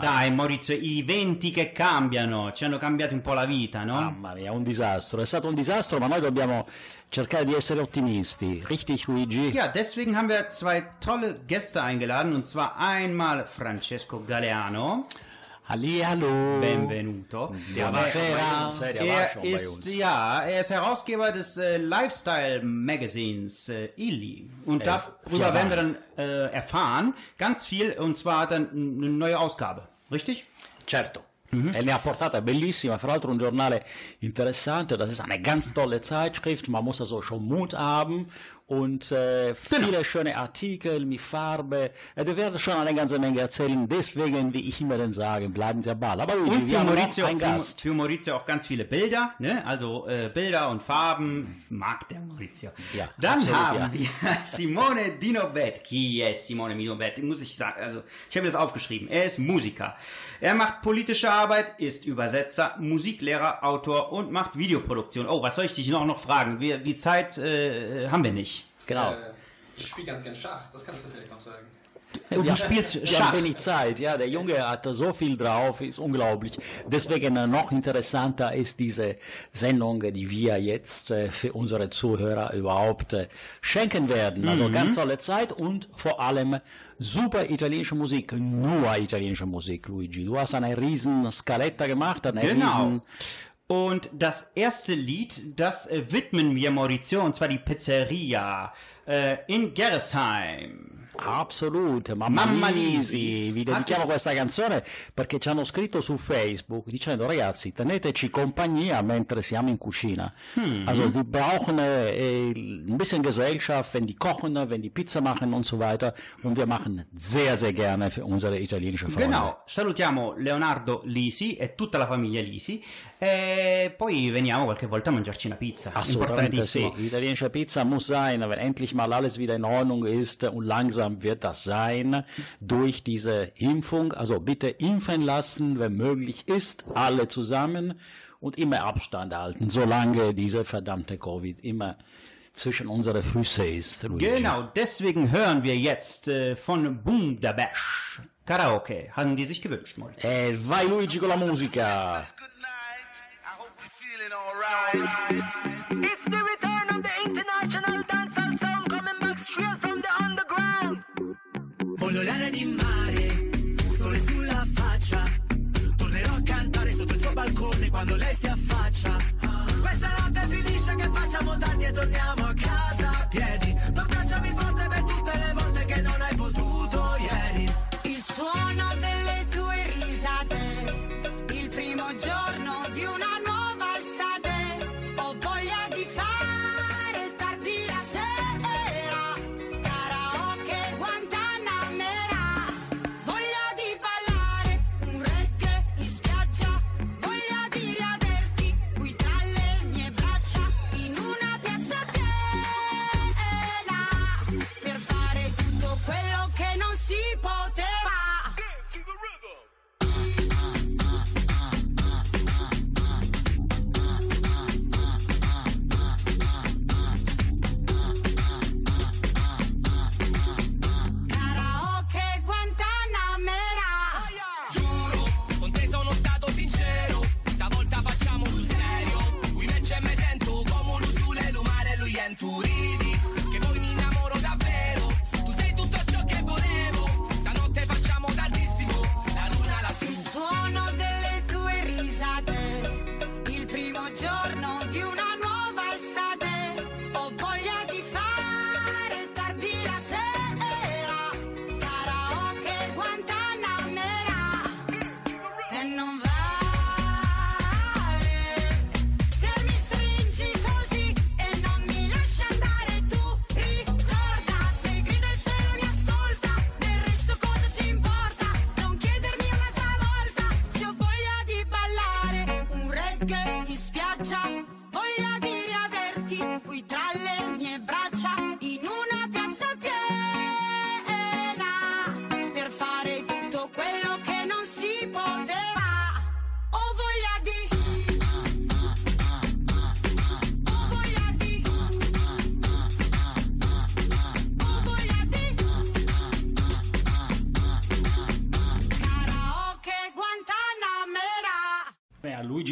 Dai Maurizio, i venti che cambiano, ci hanno cambiato un po' la vita, no? Mamma mia, un disastro. È stato un disastro, ma noi dobbiamo cercare di essere ottimisti. Richtig, Luigi? Ja, deswegen haben wir zwei tolle Gäste eingeladen, und zwar einmal Francesco Galeano. Hallihallo. Benvenuto. Der war schon bei uns, der war Er ist, ja, er ist Herausgeber des äh, Lifestyle-Magazins äh, Illy. Und darüber ja, werden wir dann äh, erfahren, ganz viel, und zwar dann eine neue Ausgabe. Richtig? Certo. E ne ha portata bellissima, fra l'altro un giornale interessante, das ist eine ganz tolle Zeitschrift, man muss also schon Mut haben und äh, viele schöne Artikel mit Farbe, äh, wir werden schon eine ganze Menge erzählen, deswegen, wie ich immer dann sage, bleiben Sie am Ball. Aber Luigi, Und wir für Maurizio, für, Gast. für Maurizio auch ganz viele Bilder, ne? Also äh, Bilder und Farben mag der Maurizio. Ja, Dann absolut, haben ja. wir Simone Dinobet. Chi è Simone Dinobet? Muss ich sagen, also ich habe das aufgeschrieben. Er ist Musiker. Er macht politische Arbeit, ist Übersetzer, Musiklehrer, Autor und macht Videoproduktion. Oh, was soll ich dich noch noch fragen? Wir, die Zeit äh, haben wir nicht. Genau. Äh, ich spiele ganz gern Schach, das kannst du vielleicht noch sagen. Und Ja, du spielst Schach. wenig Zeit, ja, der Junge hat so viel drauf, ist unglaublich. Deswegen äh, noch interessanter ist diese Sendung, die wir jetzt äh, für unsere Zuhörer überhaupt äh, schenken werden. Also Mhm. ganz tolle Zeit und vor allem super italienische Musik, nur italienische Musik, Luigi. Du hast eine riesen Scaletta gemacht, eine Genau. riesen... Und das erste Lied, das äh, widmen wir Maurizio, und zwar die Pizzeria äh, in Gerresheim. Assolutamente, mamma, Mamma Lisi, vi dedichiamo questa canzone perché ci hanno scritto su Facebook dicendo ragazzi teneteci compagnia mentre siamo in cucina. Hm. Also die brauchen äh, ein bisschen Gesellschaft, wenn die kochen, wenn die Pizza machen und so weiter und wir machen sehr, sehr gerne für unsere italienische Freunde. Genau, salutiamo Leonardo Lisi e tutta la famiglia Lisi e poi veniamo qualche volta a mangiarci una pizza. Assolutamente sì, italienische Pizza muss sein, wenn endlich mal alles wieder in Ordnung ist und langsam wird das sein durch diese Impfung. Also bitte impfen lassen, wenn möglich ist, alle zusammen und immer Abstand halten, solange diese verdammte Covid immer zwischen unsere Füße ist. Luigi. Genau, deswegen hören wir jetzt äh, von Boom da Bash. Karaoke, haben die sich gewünscht, Moritz. E vai Luigi con la musica! It's the return of the international dancehall sound coming back straight from the underground. Voglio l'aria di mare, sole sulla faccia. Tornerò a cantare sotto il suo balcone quando lei si affaccia. Questa notte finisce che facciamo tardi e torniamo a casa a piedi. Tu abbracciami forte per tutte le volte che non hai potuto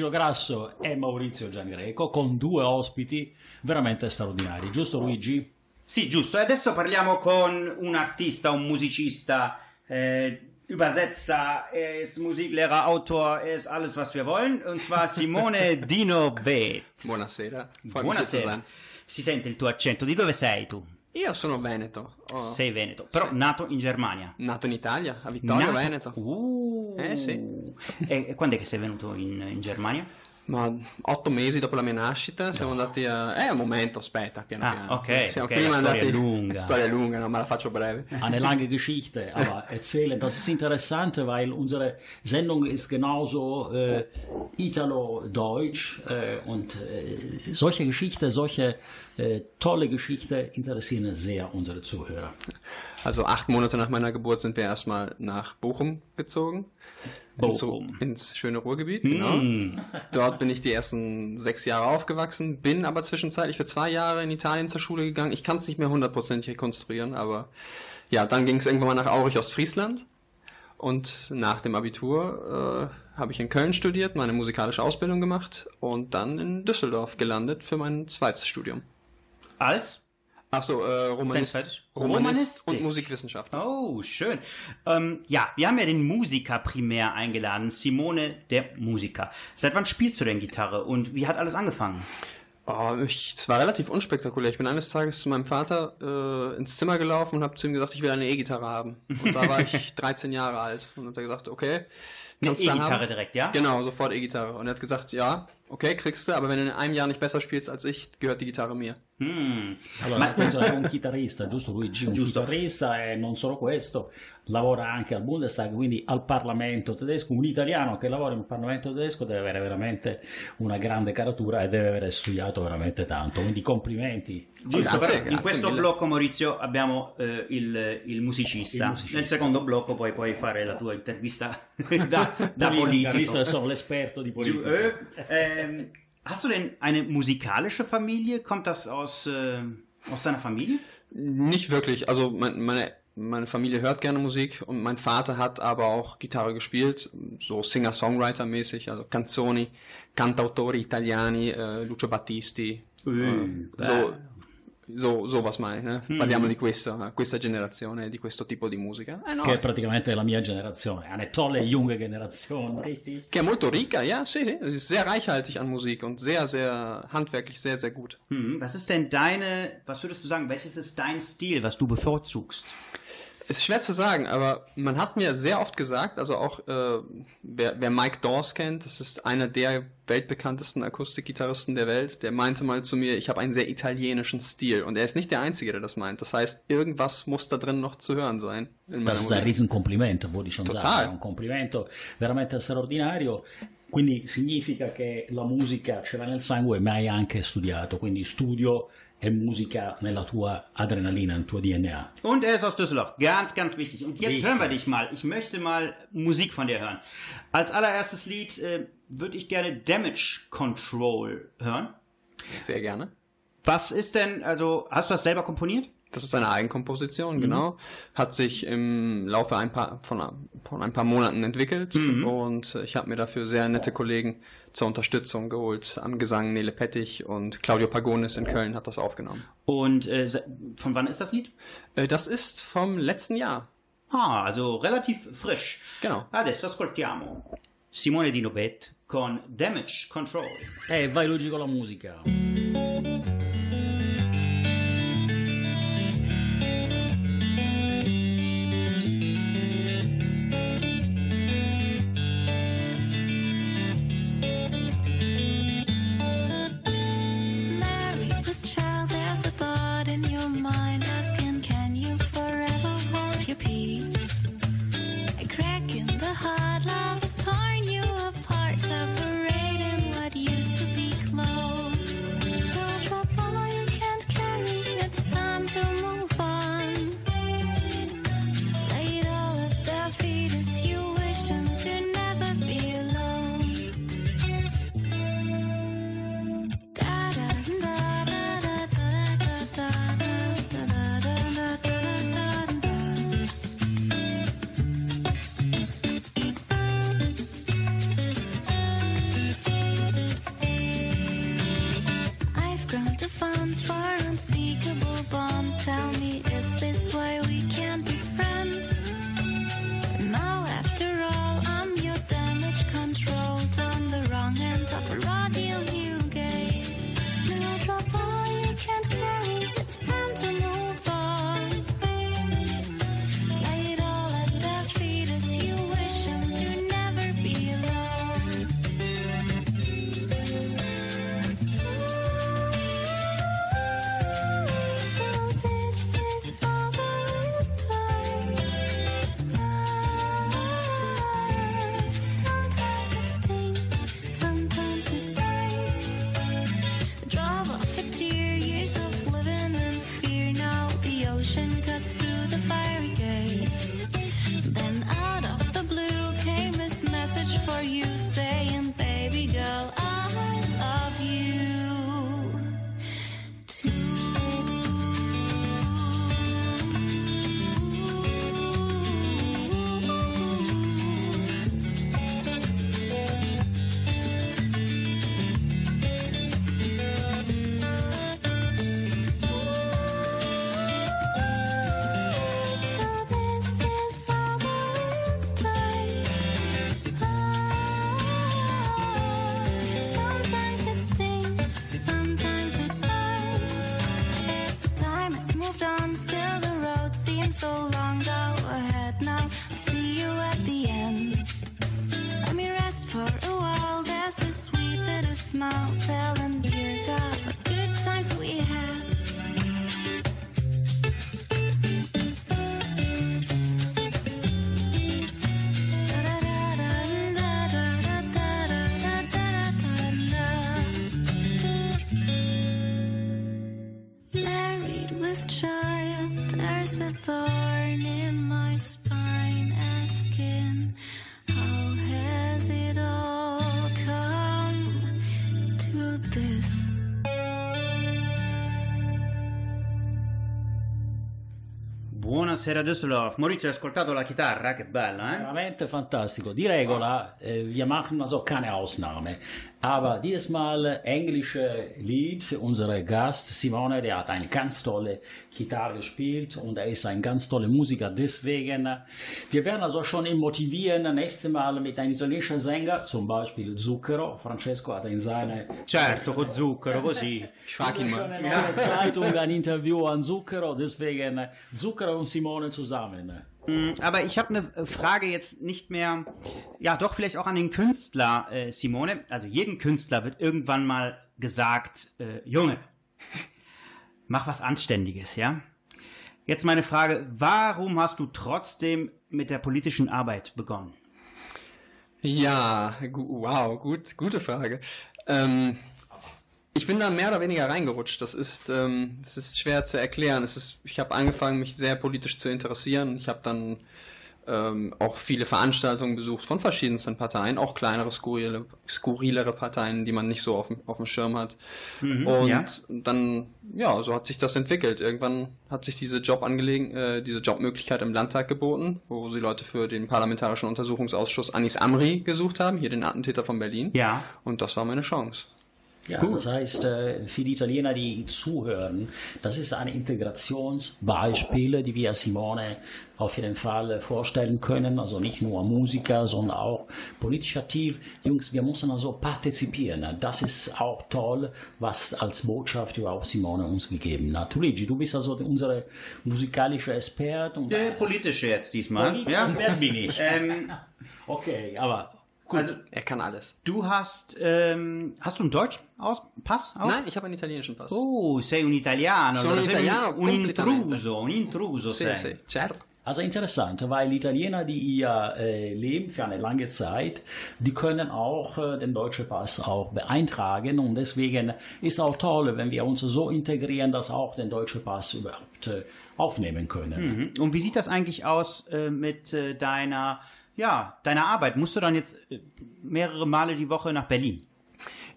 Beh, Luigi Lograsso e Maurizio Giangreco con due ospiti veramente straordinari, giusto Luigi? Sì, giusto. E adesso parliamo con un artista, un musicista, äh, Übersetzer, er ist Musiklehrer, Autor, er ist alles, was wir wollen. Und zwar Simone Dino B. Buonasera, Buonasera. Si sente il tuo accento. Di dove sei tu? Io sono Veneto, ho Sei veneto, però nato in Germania. nato in Italia, a Vittorio Nato- Veneto. Uh. Eh, sì. E, e quando è che sei venuto in, in Germania? Ma otto mesi dopo la mia nascita siamo andati a... Eh, un momento, aspetta, piano Ah, piano. ok, Siamo ok, prima storia andati... è lunga. Storia lunga, no, ma la faccio breve. Eine lange Geschichte, aber erzählen, das ist interessant, weil unsere Sendung ist genauso äh, italo-deutsch äh, und äh, solche Geschichte, solche äh, tolle Geschichte interessieren sehr unsere Zuhörer. Also acht Monate nach meiner Geburt sind wir erstmal nach Bochum gezogen. Ins, Bochum. ins schöne Ruhrgebiet, genau. Mm. Dort bin ich die ersten sechs Jahre aufgewachsen, bin aber zwischenzeitlich für zwei Jahre in Italien zur Schule gegangen. Ich kann es nicht mehr hundertprozentig rekonstruieren, aber ja, dann ging es irgendwann mal nach Aurich, Ostfriesland. Und nach dem Abitur äh, habe ich in Köln studiert, meine musikalische Ausbildung gemacht und dann in Düsseldorf gelandet für mein zweites Studium. Als? Ach so, äh, Romanist. Romanist und Musikwissenschaft. Oh, schön. Ähm, ja, wir haben ja den Musiker primär eingeladen, Simone, der Musiker. Seit wann spielst du denn Gitarre und wie hat alles angefangen? Oh, ich, es war relativ unspektakulär. Ich bin eines Tages zu meinem Vater äh, ins Zimmer gelaufen und habe zu ihm gesagt, ich will eine E-Gitarre haben. Und da war ich 13 Jahre alt. Und dann hat er gesagt, okay. Eine E-Gitarre direkt, ja? Genau, sofort E-Gitarre. Und er hat gesagt, ja, okay, kriegst du, aber wenn du in einem Jahr nicht besser spielst als ich, gehört die Gitarre mir. Hm. Allora, questo è un chitarrista, giusto Luigi? Un Giusto. chitarrista e non solo questo, lavora anche al Bundestag, quindi al Parlamento tedesco. Un italiano che lavora in un Parlamento tedesco deve avere veramente una grande caratura e deve avere studiato veramente tanto. Quindi complimenti. Giusto, Grazie, però in grazie questo mille. blocco Maurizio abbiamo eh, il, il musicista. Il musicista. Nel secondo blocco poi puoi fare la tua intervista da, da Politica, politico. che sono l'esperto di politica. äh, ähm, hast du denn eine musikalische Familie? Kommt das aus, äh, aus deiner Familie? Nicht wirklich. Also mein, meine, meine Familie hört gerne Musik und mein Vater hat aber auch Gitarre gespielt, so Singer-Songwriter-mäßig, also Canzoni, Cantautori italiani, äh, Lucio Battisti, äh, so, so, sowas ich, ne? Mm. Parliamo di questa, questa generazione, di questo tipo di musica. Eh, no, Che è praticamente la mia generazione, eine tolle junge Generation, richtig? che è molto ricca, ja, sì, sì, sehr reichhaltig an Musik und sehr, sehr handwerklich, sehr, sehr gut. Hm, was ist denn deine, was würdest du sagen, welches ist dein Stil, was du bevorzugst? Ist schwer zu sagen, aber man hat mir sehr oft gesagt, also auch äh, wer, wer Mike Dawes kennt, das ist einer der weltbekanntesten Akustikgitarristen der Welt, der meinte mal zu mir, ich habe einen sehr italienischen Stil und er ist nicht der Einzige, der das meint. Das heißt, irgendwas muss da drin noch zu hören sein. Das ist ein Musik. Riesencomplimento, würde ich schon Total. sagen, un complimento veramente straordinario. Quindi significa che la musica ce l'ha nel sangue, ma hai anche studiato, quindi studio e musica nella tua adrenalina, nel tuo DNA. Und er ist aus Düsseldorf. Ganz, ganz wichtig. Und jetzt Wichtig. hören wir dich mal. Ich möchte mal Musik von dir hören. Als allererstes Lied äh, würde ich gerne Damage Control hören. Sehr gerne. Was ist denn, also, hast du das selber komponiert? Das ist eine Eigenkomposition, Mhm. genau. Hat sich im Laufe ein paar, von, von ein paar Monaten entwickelt Mhm. und ich habe mir dafür sehr nette Kollegen zur Unterstützung geholt. Am Gesang Nele Pettich und Claudio Pagonis in Köln hat das aufgenommen. Und äh, von wann ist das Lied? Äh, Das ist vom letzten Jahr. Ah, also relativ frisch. Genau. Adesso ascoltiamo Simone Di Nobet con Damage Control. E vai Luigi con la musica. Buonasera Düsseldorf. Maurizio, hai ascoltato la chitarra? Che bella, eh? Veramente fantastico. Die Regula, äh, wir machen also keine Ausnahme. Aber dieses Mal englische Lied für unseren Gast Simone, der hat eine ganz tolle Gitarre gespielt und er ist ein ganz toller Musiker. Deswegen, äh, wir werden also schon ihn motivieren, nächstes Mal mit einem italienischen Sänger, zum Beispiel Zucchero. Francesco hat in seiner Certo, con zucchero, così. Mal. in der Zeitung ein Interview an Zucchero, deswegen äh, Zucchero und Simone zusammen. Mm, Aber ich habe eine Frage jetzt nicht mehr, ja doch vielleicht auch an den Künstler, äh, Simone. Also jedem Künstler wird irgendwann mal gesagt, äh, Junge, mach was Anständiges, ja? Jetzt meine Frage, warum hast du trotzdem mit der politischen Arbeit begonnen? Ja, wow, gut, gute Frage. Ähm, ich bin da mehr oder weniger reingerutscht. Das ist, ähm, das ist schwer zu erklären. Es ist, ich habe angefangen, mich sehr politisch zu interessieren. Ich habe dann ähm, auch viele Veranstaltungen besucht von verschiedensten Parteien, auch kleinere, skurrile, skurrilere Parteien, die man nicht so auf, dem- auf dem Schirm hat. Und ja. dann, ja, so hat sich das entwickelt. Irgendwann hat sich diese Jobangelegen, äh, diese Jobmöglichkeit im Landtag geboten, wo sie Leute für den Parlamentarischen Untersuchungsausschuss Anis Amri gesucht haben, hier den Attentäter von Berlin. Ja. Und das war meine Chance. Ja, das heißt, äh, für die Italiener, die zuhören, das ist ein Integrationsbeispiel, die wir Simone auf jeden Fall vorstellen können. Also nicht nur Musiker, sondern auch politisch aktiv. Jungs, wir müssen also partizipieren. Das ist auch toll, was als Botschaft überhaupt Simone uns gegeben hat. Luigi, du bist also unsere musikalische Expert. Und Der politische jetzt diesmal. Politische Ja. Bin ich. Ähm, Okay, aber gut. also Er kann alles. du hast, ähm, hast du einen deutschen Aus Pass? Aus? Nein, ich habe einen italienischen Pass. Oh, sei un italiano. Sono allora italiano un, intruso, un intruso Sì, sei. sì, certo. Also interessant, weil Italiener, die hier äh, leben für eine lange Zeit, die können auch äh, den deutschen Pass auch beeintragen und deswegen ist auch toll, wenn wir uns so integrieren, dass auch den deutschen Pass überhaupt äh, aufnehmen können. Mhm. Und wie sieht das eigentlich aus äh, mit äh, deiner, ja, deiner Arbeit? Musst du dann jetzt äh, mehrere Male die Woche nach Berlin?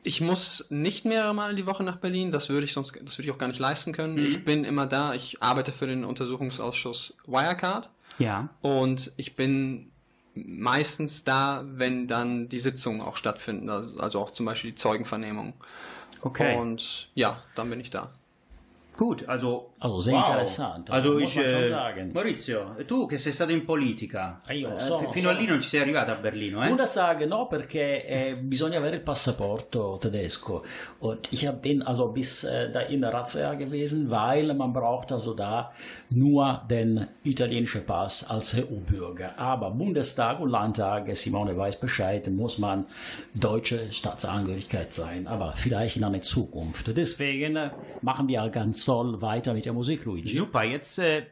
Ich muss nicht mehrere Mal die Woche nach Berlin, das würde ich sonst, das würde ich auch gar nicht leisten können. Ich bin immer da, ich arbeite für den Untersuchungsausschuss Wirecard Ja. und ich bin meistens da, wenn dann die Sitzungen auch stattfinden, also also auch zum Beispiel die Zeugenvernehmung. Okay. Und ja, dann bin ich da. Gut, also. Also sehr interessant, Also muss ich, sagen. Maurizio, tu che sei stato in politica, Eh, io eh, sono- fino a lì sono- non ci sei arrivato a Berlino, eh? Bundestag no, perché eh, bisogna avere il passaporto tedesco. Und ich bin also bis äh, da in der Razzia gewesen, weil man braucht also da nur den italienischen Pass als EU-Bürger. Aber Bundestag und Landtag, Simone weiß Bescheid, muss man deutsche Staatsangehörigkeit sein. Aber vielleicht in einer Zukunft. Deswegen machen wir ganz soll weiter mit der Musik, Luigi. Super, jetzt äh,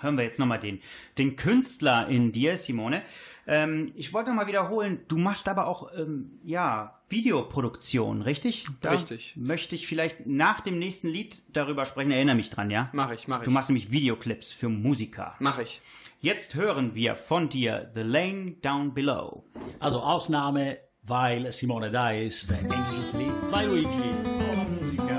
hören wir jetzt nochmal den, den Künstler in dir, Simone. Ähm, ich wollte nochmal wiederholen, du machst aber auch ähm, ja, Videoproduktion, richtig? Da Richtig. Möchte ich vielleicht nach dem nächsten Lied darüber sprechen, erinnere mich dran, ja? Mach ich, mach ich. Du machst nämlich Videoclips für Musiker. Mach ich. Jetzt hören wir von dir The Lane Down Below. Also Ausnahme, weil Simone da ist. Ein englisches Lied. Vai Luigi. Oh, Musica.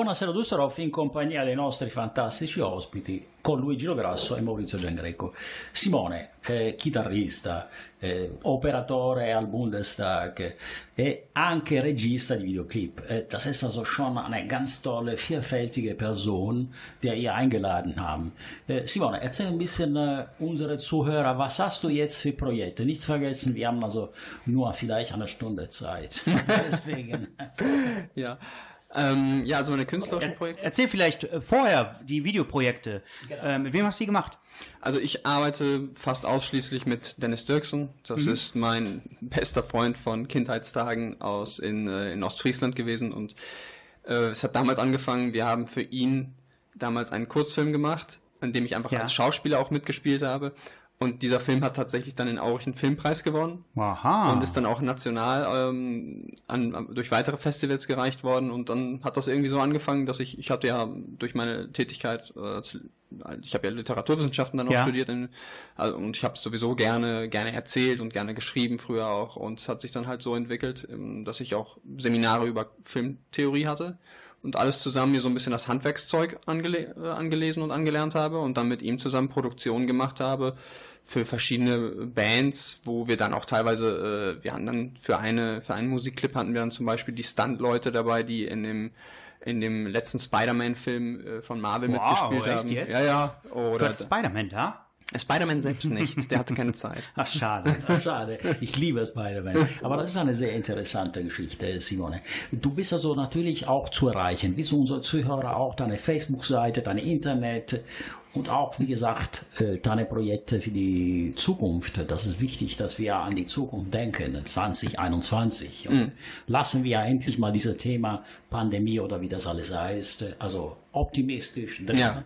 Buonasera Dusserov in compagnia dei nostri fantastici ospiti con Luigi Lograsso e Maurizio Giangreco. Simone, eh, chitarrista, eh, operatore al Bundestag e anche regista di Videoclip. Äh, das ist also schon eine ganz tolle, vielfältige Person, der ihr eingeladen haben. Äh, Simone, erzähl ein bisschen äh, unsere Zuhörer, was hast du jetzt für Projekte? Nicht vergessen, wir haben also nur vielleicht eine Stunde Zeit. Deswegen. Ja. Ähm, ja, also meine künstlerischen Projekte. Erzähl vielleicht äh, vorher die Videoprojekte. Äh, mit wem hast du die gemacht? Also ich arbeite fast ausschließlich mit Dennis Dirksen. Das ist mein bester Freund von Kindheitstagen aus in, äh, in Ostfriesland gewesen und äh, es hat damals angefangen, wir haben für ihn damals einen Kurzfilm gemacht, in dem ich einfach Ja. als Schauspieler auch mitgespielt habe. Und dieser Film hat tatsächlich dann den Aurich einen Filmpreis gewonnen Aha. und ist dann auch national ähm, an, durch weitere Festivals gereicht worden und dann hat das irgendwie so angefangen, dass ich ich hatte ja durch meine Tätigkeit äh, ich habe ja Literaturwissenschaften dann auch Ja. studiert in, also, und ich habe sowieso gerne gerne erzählt und gerne geschrieben früher auch und es hat sich dann halt so entwickelt, ähm, dass ich auch Seminare über Filmtheorie hatte und alles zusammen mir so ein bisschen das Handwerkszeug angele äh, angelesen und angelernt habe und dann mit ihm zusammen Produktionen gemacht habe für verschiedene Bands, wo wir dann auch teilweise, äh, wir hatten dann für eine, für einen Musikclip hatten wir dann zum Beispiel die Stunt-Leute dabei, die in dem in dem letzten Spider-Man-Film äh, von Marvel Wow, mitgespielt haben. jetzt? Ja, ja. Du Oder Spider-Man da? Spider-Man selbst nicht, der hatte keine Zeit. Ach, schade. Schade, ich liebe Spider-Man. Aber das ist eine sehr interessante Geschichte, Simone. Du bist also natürlich auch zu erreichen. Bist unsere Zuhörer auch deine Facebook-Seite, deine Internet und auch, wie gesagt, äh, deine Projekte für die Zukunft. Das ist wichtig, dass wir an die Zukunft denken, 2021. Und lassen wir endlich mal dieses Thema Pandemie oder wie das alles heißt, also optimistisch drin. Ja.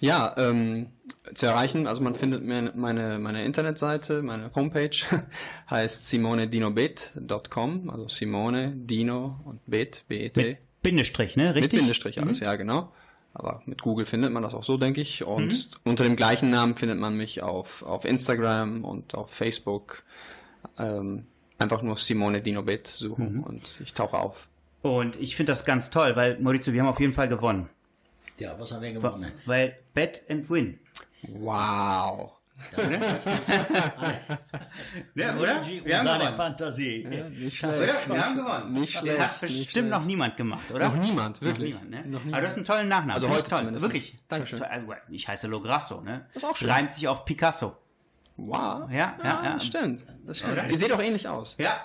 Ja, ähm, zu erreichen, also man findet mir meine, meine Internetseite, meine Homepage heißt simonedinobet.com, also Simone, Dino und Bet, B-E-T. Mit Bindestrich, ne? Mit Richtig? Bindestrich alles, ja genau. Aber mit Google findet man das auch so, denke ich. Und unter dem gleichen Namen findet man mich auf, auf Instagram und auf Facebook. Ähm, einfach nur Simone Dinobet suchen und ich tauche auf. Und ich finde das ganz toll, weil, Maurizio, wir haben auf jeden Fall gewonnen. Ja, was haben wir gewonnen? Weil Bet and Win. Wow. Ja, oder? Wir haben gewonnen. Fantasie. Nicht Oder? Wir haben gewonnen. Nicht schlecht, hat nicht bestimmt schlecht. noch niemand gemacht, oder? Noch niemand, wirklich. Noch niemand, ne? Noch niemand. Aber du hast einen tollen Nachnamen. Also heute toll. Wirklich. Dankeschön. Also, Ich heiße Lograsso, ne? ist auch schön. Reimt sich auf Picasso. Wow. Ja, ja, ja. Das stimmt. Das stimmt. Ihr seht auch ähnlich aus. Ja,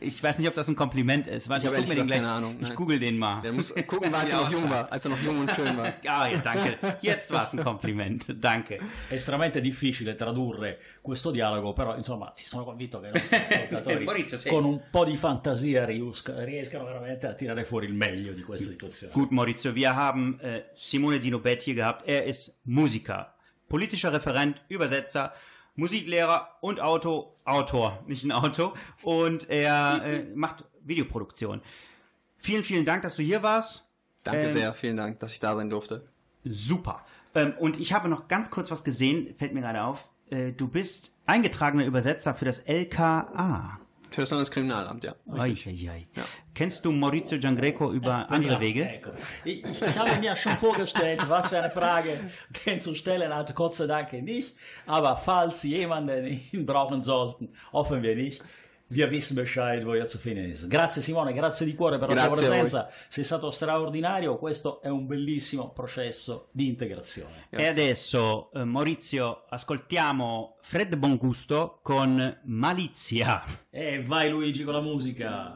ich weiß nicht, ob das ein Kompliment ist. Warte, Ich habe mir den gleich- keine Ahnung, Ich nein. google den mal. Der muss gucken, als er noch jung war, als er noch jung und schön war. Ah, ja, danke. Jetzt war es ein Kompliment. Danke. È estremamente difficile tradurre questo dialogo, però insomma sono convinto che i nostri ascoltatori Maurizio, sì. con un po' di fantasia riescano veramente a tirare fuori il meglio di questa situazione. Gut, Maurizio, wir haben äh, Simone Dino Bett hier gehabt. Er ist Musiker, politischer Referent, Übersetzer, Musiklehrer und Auto, Autor, nicht ein Auto. Und er äh, macht Videoproduktion. Vielen, vielen Dank, dass du hier warst. Danke Ähm, sehr, vielen Dank, dass ich da sein durfte. Super. Ähm, und ich habe noch ganz kurz was gesehen, fällt mir gerade auf. Äh, du bist eingetragener Übersetzer für das LKA. Für das Landeskriminalamt, ja. Ai, ai, ai. Kennst du Maurizio Giangreco über andere Ja, Wege? Ich, ich, ich habe mir schon vorgestellt, was für eine Frage den zu stellen hat. Gott sei Dank nicht. Aber falls jemanden ihn brauchen sollten, hoffen wir nicht. Er zu finden ist. Grazie Simone, grazie di cuore per la tua Grazie presenza. Sei stato straordinario. Questo è un bellissimo processo di integrazione. E adesso, eh, Maurizio, ascoltiamo Fred Bongusto con Malizia. E vai Luigi con la musica.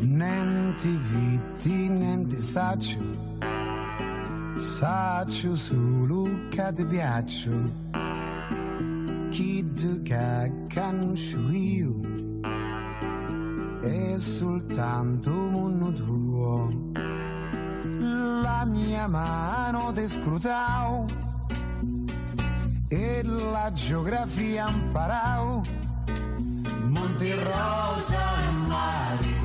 Niente vitti, niente saccio, saccio solo che ti piaccio, chi tu che conosco io, è soltanto mondo tuo, la mia mano ti scrutavo e la geografia imparavo. Monte rosa e mare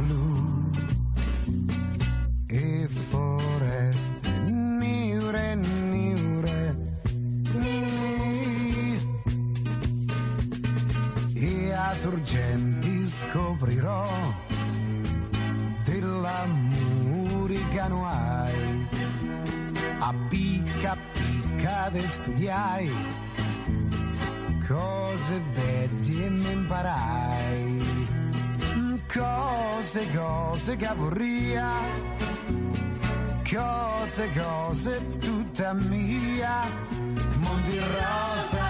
sorgenti scoprirò della muricano hai. A picca te studiai cose belle mi imparai. Cose cose che vorria cose cose tutta mia. Mondi rosa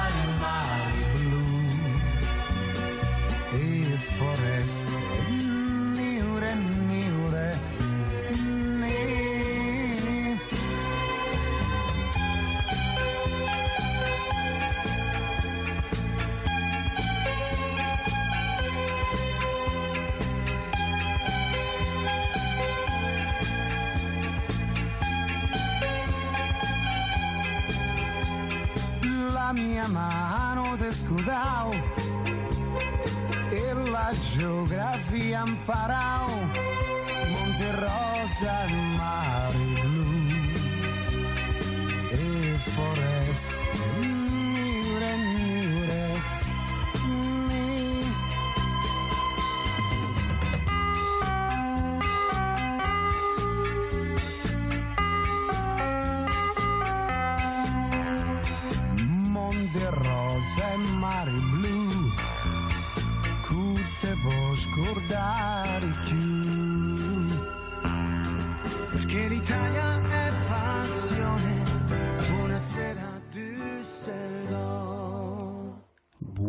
mia mano te scudau e la geografia imparau Monte Rosa e mare blu e foreste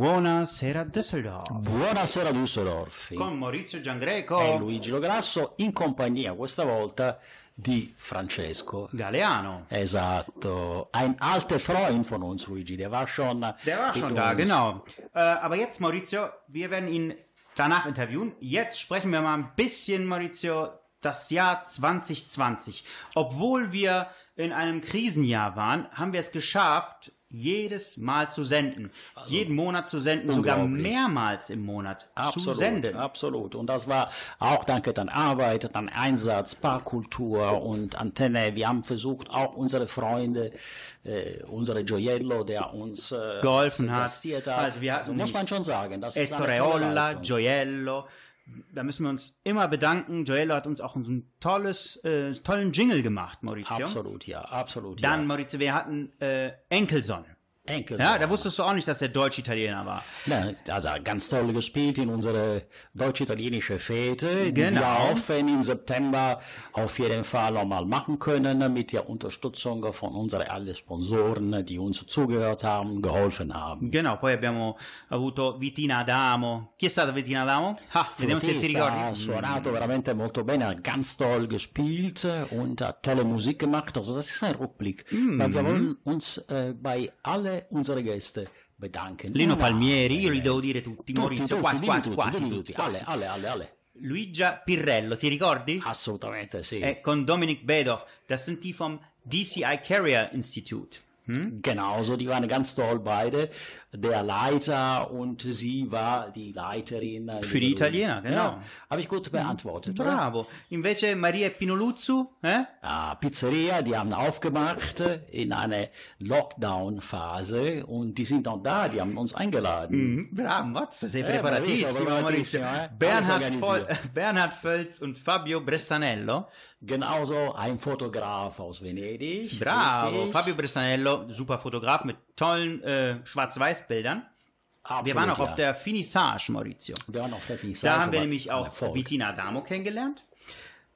Buonasera Düsseldorf. Buonasera Düsseldorf. Con Maurizio Giangreco. e Luigi Lograsso in compagnia questa volta di Francesco. Galeano. Esatto. Ein alter Freund von uns, Luigi. Der war schon, Der war schon da, uns. genau. Äh, aber jetzt, Maurizio, wir werden ihn danach interviewen. Jetzt sprechen wir mal ein bisschen, Maurizio, das Jahr 2020. Obwohl wir in einem Krisenjahr waren, haben wir es geschafft, jedes Mal zu senden. Jeden Monat zu senden, sogar mehrmals im Monat zu Absolut, senden. absolut. Und das war auch danke an Arbeit, an Einsatz, Parkkultur und Antenne. Wir haben versucht, auch unsere Freunde, äh, unsere Gioiello, der uns äh, Geholfen hat. hat. Also wir hatten muss man schon sagen. Das Leistung. Gioiello. Da müssen wir uns immer bedanken. Gioiello hat uns auch so ein tolles, äh, tollen Jingle gemacht, Maurizio. Absolut, ja, absolut. Dann, ja. Maurizio, wir hatten äh, Enkelson. Enkel. Ja, da wusstest du auch nicht, dass der Deutsch-Italiener war. Ja, also ganz toll gespielt in unsere deutsch-italienische Fete, die Genau. wir hoffen im September auf jeden Fall nochmal machen können, mit der Unterstützung von unseren alle Sponsoren, die uns zugehört haben, geholfen haben. Genau, poi abbiamo avuto Vitina Adamo. Chi è stata Vitina Adamo? Ah, vediamo se ti Fluttista, ha ricordi. suonato veramente molto bene, hat ganz toll gespielt und hat tolle Musik gemacht. Also das ist ein Rückblick. Mm. Weil wir wollen uns äh, bei alle unsere Gäste bedanken. Lino Palmieri, io li eh, devo dire tutti, tutti, Maurizio, tutti, quasi, quasi, quasi tutti. Alle, alle, alle, alle. Luigia Pirrello, ti ricordi? Assolutamente sì. Äh, con Dominik Bedoff. Die vom DCI Carrier Institute. Hm? Genauso, die waren ganz toll beide. Der Leiter und sie war die Leiterin. Für die. Italiener, genau. Ja, Habe ich gut beantwortet, oder? Bravo. Invece Maria Pinoluzzu, eh? Ja, Pizzeria, die haben aufgemacht in eine Lockdown-Phase und die sind noch da, die haben uns eingeladen. Mhm, bravo, mazza, sei Eh, preparatissimo, bravissimo, Maurizio. Bernhard, Völz und Fabio Bressanello. Genauso ein Fotograf aus Venedig. Bravo, richtig. Fabio Bressanello, super Fotograf mit tollen äh, Schwarz-Weiß-Bildern. Absolut, Wir waren auch ja. auf der Finissage, Maurizio. Wir waren auf der Finissage, Da haben wir nämlich auch. Bettina Adamo kennengelernt.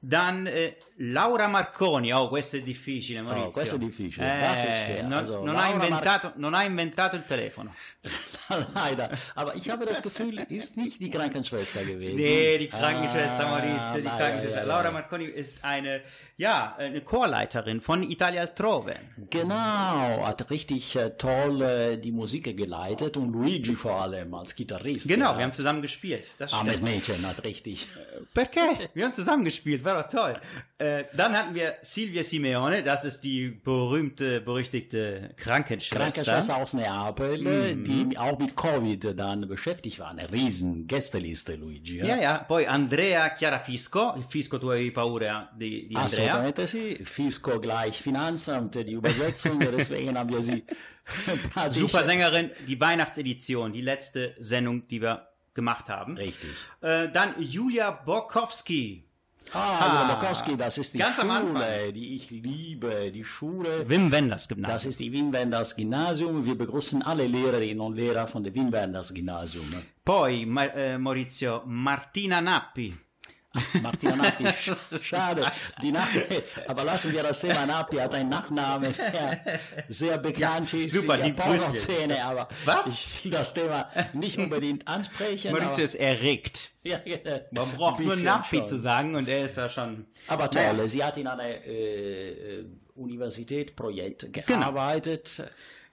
Dann äh, Laura Marconi, oh questo è difficile Maurizio. Oh, questo è difficile, Eh, das ist schwer. non, Also, non ha Laura Mar- inventato, non ha inventato il telefono. Leider. Aber ich habe das Gefühl, ist nicht die Krankenschwester gewesen. Nee, die Krankenschwester Ah, Maurizio, die na, Krankenschwester. ja, ja, Laura ja. Marconi ist eine, ja, eine Chorleiterin von Italia Altrove. Genau, hat richtig äh, toll äh, die Musik geleitet und Luigi vor allem als Gitarrist. Genau, wir haben zusammen gespielt. Das Armes stimmt. Mädchen hat richtig. Perché? Wir haben zusammen gespielt, war doch toll. Äh, dann hatten wir Silvia Simeone, das ist die berühmte, berüchtigte Krankenschwester. Krankenschwester aus Neapel, äh, die auch mit Covid dann beschäftigt war. Eine riesen Gästeliste, Luigi. Ja, ja, poi Andrea Chiara Fisco, Fisco tu avevi paura di, di Andrea. Assolutamente sì. Fisco gleich Finanzamt, die Übersetzung, deswegen haben wir sie. Super Sängerin, die Weihnachtsedition, die letzte Sendung, die wir gemacht haben. Richtig. Äh, dann Julia Borkowski. Ah, Julia Bukowski, das ist die Schule, die ich liebe, die Schule. Wim Wenders Gymnasium. Das ist die Wim Wenders Gymnasium. Wir begrüßen alle Lehrerinnen und Lehrer von dem Wim Wenders Gymnasium. Poi Ma- äh, Maurizio Martina Nappi. Martina Nappi, sch- schade, die Name, aber lassen wir das Thema Nappi hat einen Nachnamen, der sehr bekannt ist super, die. Pornoszene, aber Was? ich will das Thema nicht unbedingt ansprechen. Maurizio ist erregt. ja, ja, Man braucht nur Nappi schon. zu sagen und er ist da schon. Aber toll, Naja. sie hat in einem äh, äh, Universitätsprojekt Genau. gearbeitet.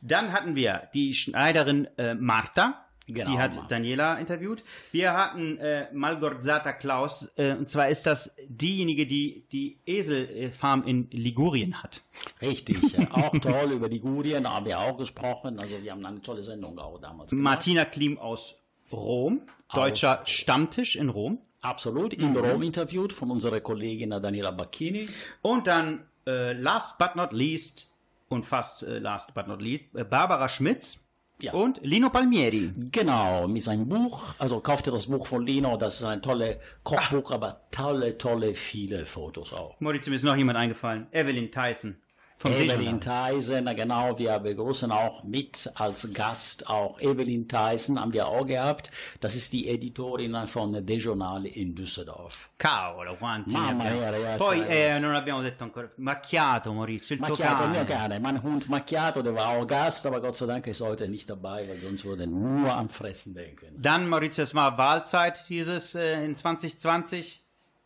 Dann hatten wir die Schneiderin äh, Marta. Genau, die hat. Daniela interviewt. Wir hatten äh, Malgorzata Klaus. Äh, und zwar ist das diejenige, die die Eselfarm in Ligurien hat. Richtig, ja. auch toll über die Gurien haben wir auch gesprochen. Also wir haben eine tolle Sendung auch damals gemacht. Martina Klim aus Rom. Deutscher Stammtisch in Rom. Absolut, in Mhm. Rom interviewt von unserer Kollegin Daniela Bacchini. Und dann äh, last but not least und fast äh, last but not least äh, Barbara Schmitz Ja. und Lino Palmieri. Genau, mit seinem Buch. Also kauft ihr das Buch von Lino, das ist ein tolles Kochbuch, aber tolle, tolle, viele Fotos auch. Maurizio, mir ist noch jemand eingefallen. Evelyn Tyson. Vom Evelyn. Tyson, genau, wir begrüßen auch mit als Gast auch Evelyn Tyson, haben wir auch gehabt. Das ist die Editorin von De Giornale in Düsseldorf. Cavolo, quanti Mamma abbiamo. mia, ragazzi, Poi eh, non abbiamo detto ancora. Macchiato, Maurizio, il tuo Macchiato, il mio cane. cane, mein Hund Macchiato, der war auch Gast, aber Gott sei Dank ist heute nicht dabei, weil sonst würde er nur am Fressen denken. Dann, Maurizio, es war Wahlzeit dieses äh, in 2020.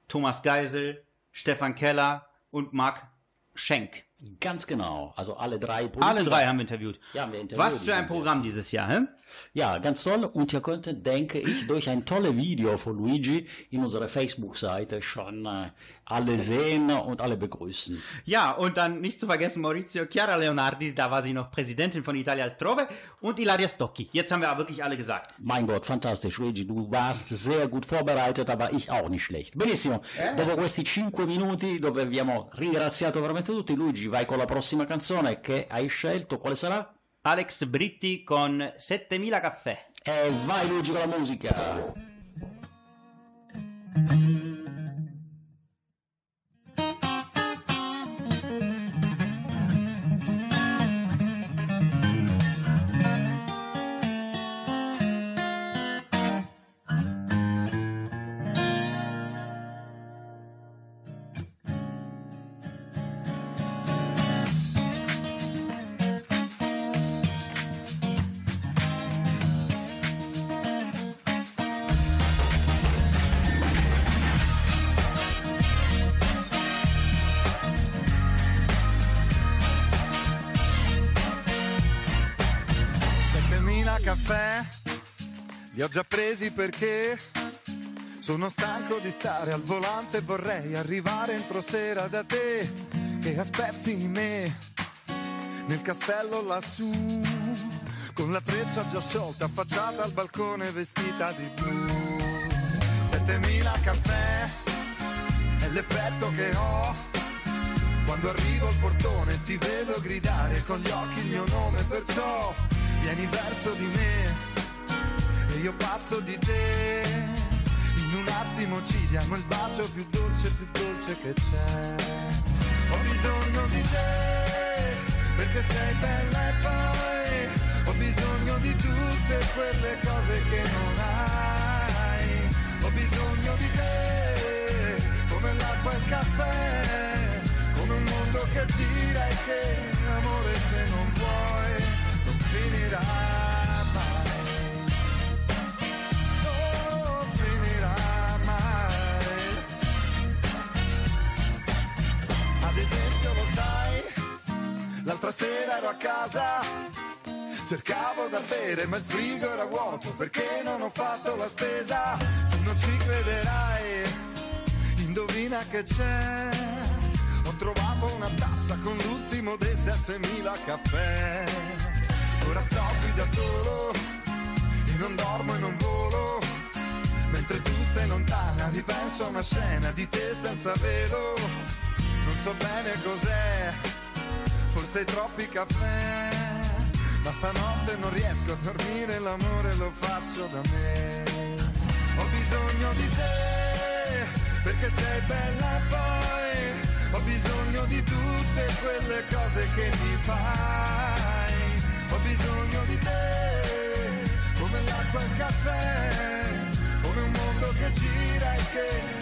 Thomas Geisel, Stefan Keller und Marc Schenk. Ganz genau, also alle drei Politiker. Alle drei haben wir interviewt. Ja, haben wir interviewt, Was für ein Programm dieses Jahr, hä? Ja, ganz toll. Und ihr könnt, denke ich, durch ein tolles Video von Luigi in unserer Facebook-Seite schon äh, alle sehen und alle begrüßen. Ja, und dann nicht zu vergessen Maurizio Chiara Leonardi, da war sie noch Präsidentin von Italia Altrove und Ilaria Stocchi. Jetzt haben wir wirklich alle gesagt. Mein Gott, fantastisch, Luigi, du warst sehr gut vorbereitet, aber ich auch nicht schlecht. Benissimo, dopo questi 5 minuti dove abbiamo ringraziato veramente tutti, Luigi, vai con la prossima canzone che hai scelto, quale sarà? Alex Britti con 7000 caffè. E vai Luigi con la musica! Li ho già presi perché sono stanco di stare al volante e vorrei arrivare entro sera da te che aspetti me nel castello lassù con la treccia già sciolta affacciata al balcone vestita di blu. Settemila caffè è l'effetto che ho quando arrivo al portone ti vedo gridare con gli occhi il mio nome, perciò vieni verso di me e io pazzo di te. In un attimo ci diamo il bacio più dolce, più dolce che c'è. Ho bisogno di te perché sei bella e poi ho bisogno di tutte quelle cose che non hai. Ho bisogno di te come l'acqua e il caffè, come un mondo che gira e che amore se non vuoi non finirà l'altra sera ero a casa, cercavo da bere ma il frigo era vuoto perché non ho fatto la spesa. Tu non ci crederai, indovina che c'è. Ho trovato una tazza con l'ultimo dei 7000 caffè. Ora sto qui da solo e non dormo e non volo. Mentre tu sei lontana ripenso a una scena di te senza velo. Non so bene cos'è, forse troppi caffè. Ma stanotte non riesco a dormire, l'amore lo faccio da me. Ho bisogno di te, perché sei bella poi ho bisogno di tutte quelle cose che mi fai. Ho bisogno di te, come l'acqua e il caffè, come un mondo che gira e che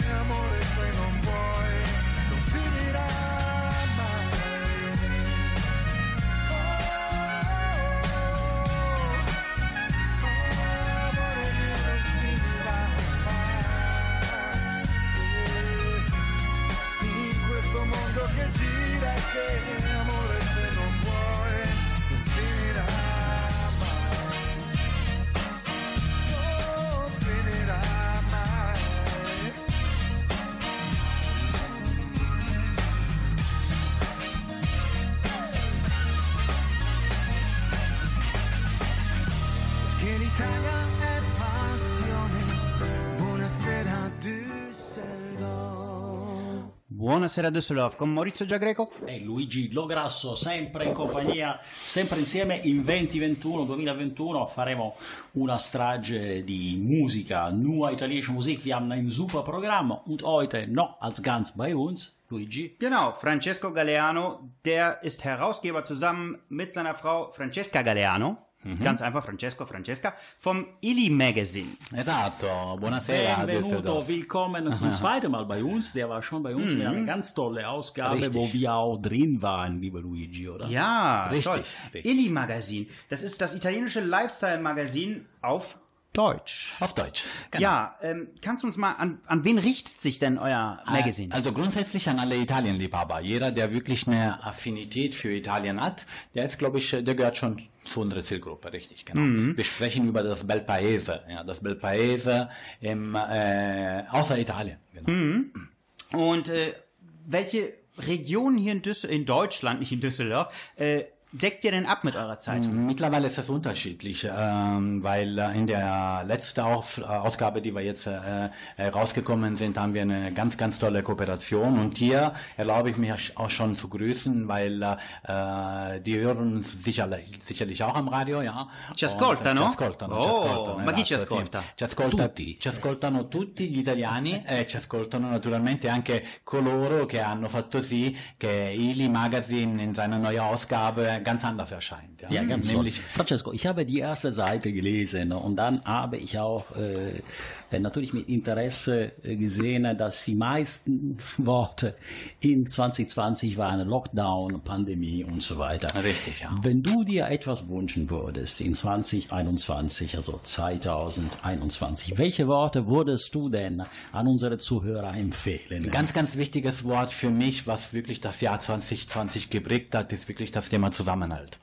Buonasera Düsseldorf con Maurizio Giagreco. E Luigi Lograsso, sempre in compagnia, sempre insieme in 2021-2021 faremo una strage di Musica, nur italienische Musik. Wir haben ein super Programm und heute noch als ganz bei uns, Luigi. Genau, Francesco Galeano, der ist Herausgeber zusammen mit seiner Frau Francesca Galeano. Ganz einfach Francesco, Francesca, vom Illy Magazine. Esatto, buonasera. Benvenuto, willkommen zum zweiten Mal bei uns. Der war schon bei uns mit einer ganz tolle Ausgabe, Richtig. wo wir auch drin waren, lieber Luigi, oder? Ja, Richtig, toll. richtig. Illy Magazine, das ist das italienische Lifestyle-Magazin auf Deutsch. Auf Deutsch. Genau. Ja, ähm, kannst du uns mal, an, an wen richtet sich denn euer Magazine? Also grundsätzlich an alle Italienliebhaber. Jeder, der wirklich eine Affinität für Italien hat, der ist, glaube ich, der gehört schon zu unserer Zielgruppe, richtig, genau. Wir sprechen über das Bel Paese, ja, das Bel Paese im, äh, außer Italien, genau. Und äh, welche Region hier in, Düssel in Deutschland, nicht in Düsseldorf, äh, deckt ihr denn ab mit eurer Zeitung? Mittlerweile ist das unterschiedlich, ähm, weil äh, in der letzten Auf, äh, Ausgabe, die wir jetzt äh, äh, rausgekommen sind, haben wir eine ganz, ganz tolle Kooperation. Und hier erlaube ich mir auch schon zu grüßen, weil äh, die hören uns sicherlich, sicherlich auch am Radio, ja. Ci ascoltano? Und, äh, Ci ascoltano, Oh, ci ascoltano, ma chi ci ascolta? Ci ascolta Tutti. Ci ascoltano tutti gli italiani e ci ascoltano naturalmente anche coloro che hanno fatto sì che Ili Magazine in seiner neuen Ausgabe ganz anders erscheint. Ja, ganz toll. Nämlich Francesco, ich habe die erste Seite gelesen und dann habe ich auch äh, äh, natürlich mit Interesse äh, gesehen, dass die meisten Worte in 2020 waren Lockdown, Pandemie und so weiter. Richtig, ja. Wenn du dir etwas wünschen würdest in 2021, also 2021, welche Worte würdest du denn an unsere Zuhörer empfehlen? Ganz, ganz wichtiges Wort für mich, was wirklich das Jahr 2020 geprägt hat, ist wirklich das Thema Zusammenhalt.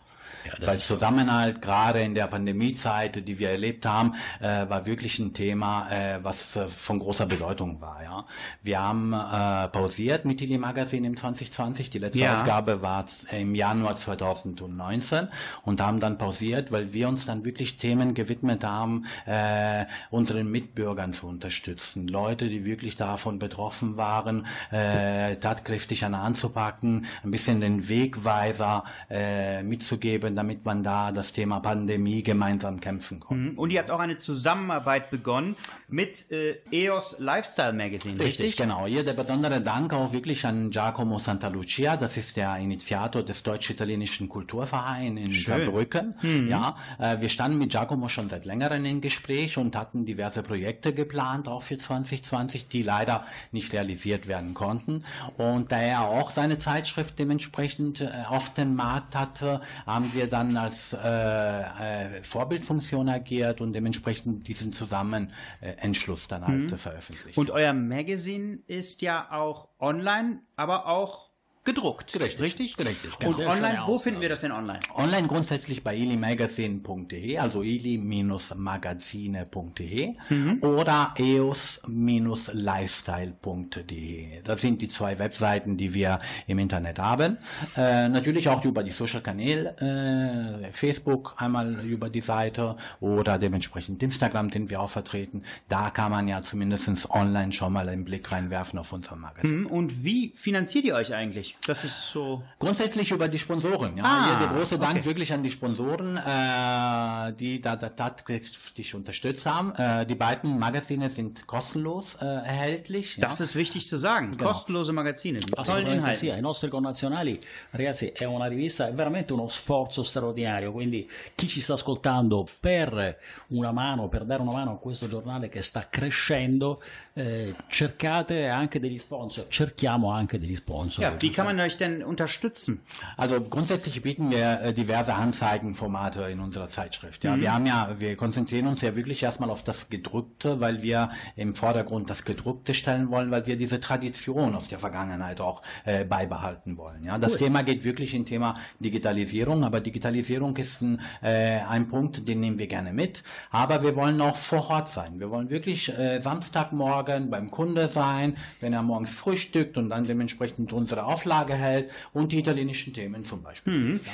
Das Weil Zusammenhalt, gerade in der Pandemiezeit, die wir erlebt haben, äh, war wirklich ein Thema, äh, was äh, von großer Bedeutung war. Ja, Wir haben äh, pausiert mit Tilly Magazine im 2020. Die letzte Ja. Ausgabe war im Januar 2019 und haben dann pausiert, weil wir uns dann wirklich Themen gewidmet haben, äh, unseren Mitbürgern zu unterstützen. Leute, die wirklich davon betroffen waren, äh, tatkräftig an anzupacken, ein bisschen den Wegweiser äh, mitzugeben, damit man da das Thema Pandemie gemeinsam kämpfen konnte. Und ihr habt auch eine Zusammenarbeit begonnen mit äh, EOS Lifestyle Magazine, richtig? Richtig, genau. Hier der besondere Dank auch wirklich an Giacomo Santalucia, das ist der Initiator des deutsch-italienischen Kulturvereins in Schön. Saarbrücken. Ja, äh, wir standen mit Giacomo schon seit längerem in Gespräch und hatten diverse Projekte geplant, auch für 2020, die leider nicht realisiert werden konnten. Und da er auch seine Zeitschrift dementsprechend äh, auf den Markt hatte, haben wir dann als äh, äh, Vorbildfunktion agiert und dementsprechend diesen Zusammenentschluss äh, dann halt äh, veröffentlicht. Und euer Magazine ist ja auch online, aber auch gedruckt. Richtig, richtig? richtig. Und online, wo finden wir das denn online? Online grundsätzlich bei ilimagazine.de, also ili-magazine.de oder eos-lifestyle.de. Das sind die zwei Webseiten, die wir im Internet haben. Äh, natürlich auch über die Social Kanäle, äh, Facebook einmal über die Seite oder dementsprechend Instagram sind wir auch vertreten. Da kann man ja zumindest online schon mal einen Blick reinwerfen auf unser Magazin. Hm, Und wie finanziert ihr euch eigentlich? Das ist so. Grundsätzlich über die Sponsoren. Ja. Ah, Hier der große Dank okay. wirklich an die Sponsoren, äh, die da, da tatkräftig unterstützt haben. Äh, die beiden Magazine sind kostenlos äh, erhältlich. Das ist wichtig zu sagen. Genau. Kostenlose Magazine Assolutamente sì, ai nostri connazionali, ragazzi, è una rivista, è veramente uno sforzo straordinario. Quindi chi ci sta ascoltando per una mano, per dare una mano a questo giornale che sta crescendo, eh, cercate anche degli sponsor, cerchiamo anche degli sponsor. Ja, wie kann man euch denn unterstützen? Also grundsätzlich bieten wir äh, diverse Anzeigenformate in unserer Zeitschrift. Ja, wir haben ja, wir konzentrieren uns ja wirklich erstmal auf das Gedruckte, weil wir im Vordergrund das Gedruckte stellen wollen, weil wir diese Tradition aus der Vergangenheit auch äh, beibehalten wollen. Ja, das Thema geht wirklich in Thema Digitalisierung, aber Digitalisierung ist ein, äh, ein Punkt, den nehmen wir gerne mit. Aber wir wollen auch vor Ort sein. Wir wollen wirklich äh, Samstagmorgen beim Kunde sein, wenn er morgens frühstückt und dann dementsprechend unsere Auflage hält und die italienischen Themen zum Beispiel. Ja.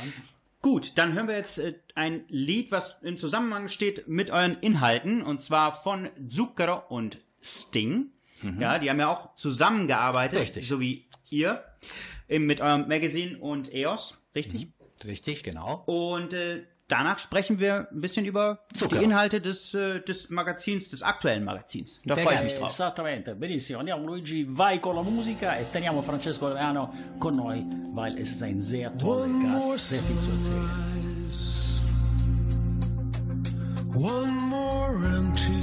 Gut, dann hören wir jetzt äh, ein Lied, was im Zusammenhang steht mit euren Inhalten, und zwar von Zucchero und Sting. Ja, die haben ja auch zusammengearbeitet, Richtig. so wie ihr, mit eurem Magazin und EOS, richtig? Richtig, genau. Und äh, danach sprechen wir ein bisschen über Zucchero. die Inhalte des, äh, des Magazins, des aktuellen Magazins. Da freue ich mich drauf. Esattamente, benissimo. Andiamo Luigi, vai con la musica e teniamo Francesco Leano con noi, weil es ist ein sehr toller Gast, sehr viel zu erzählen. One more empty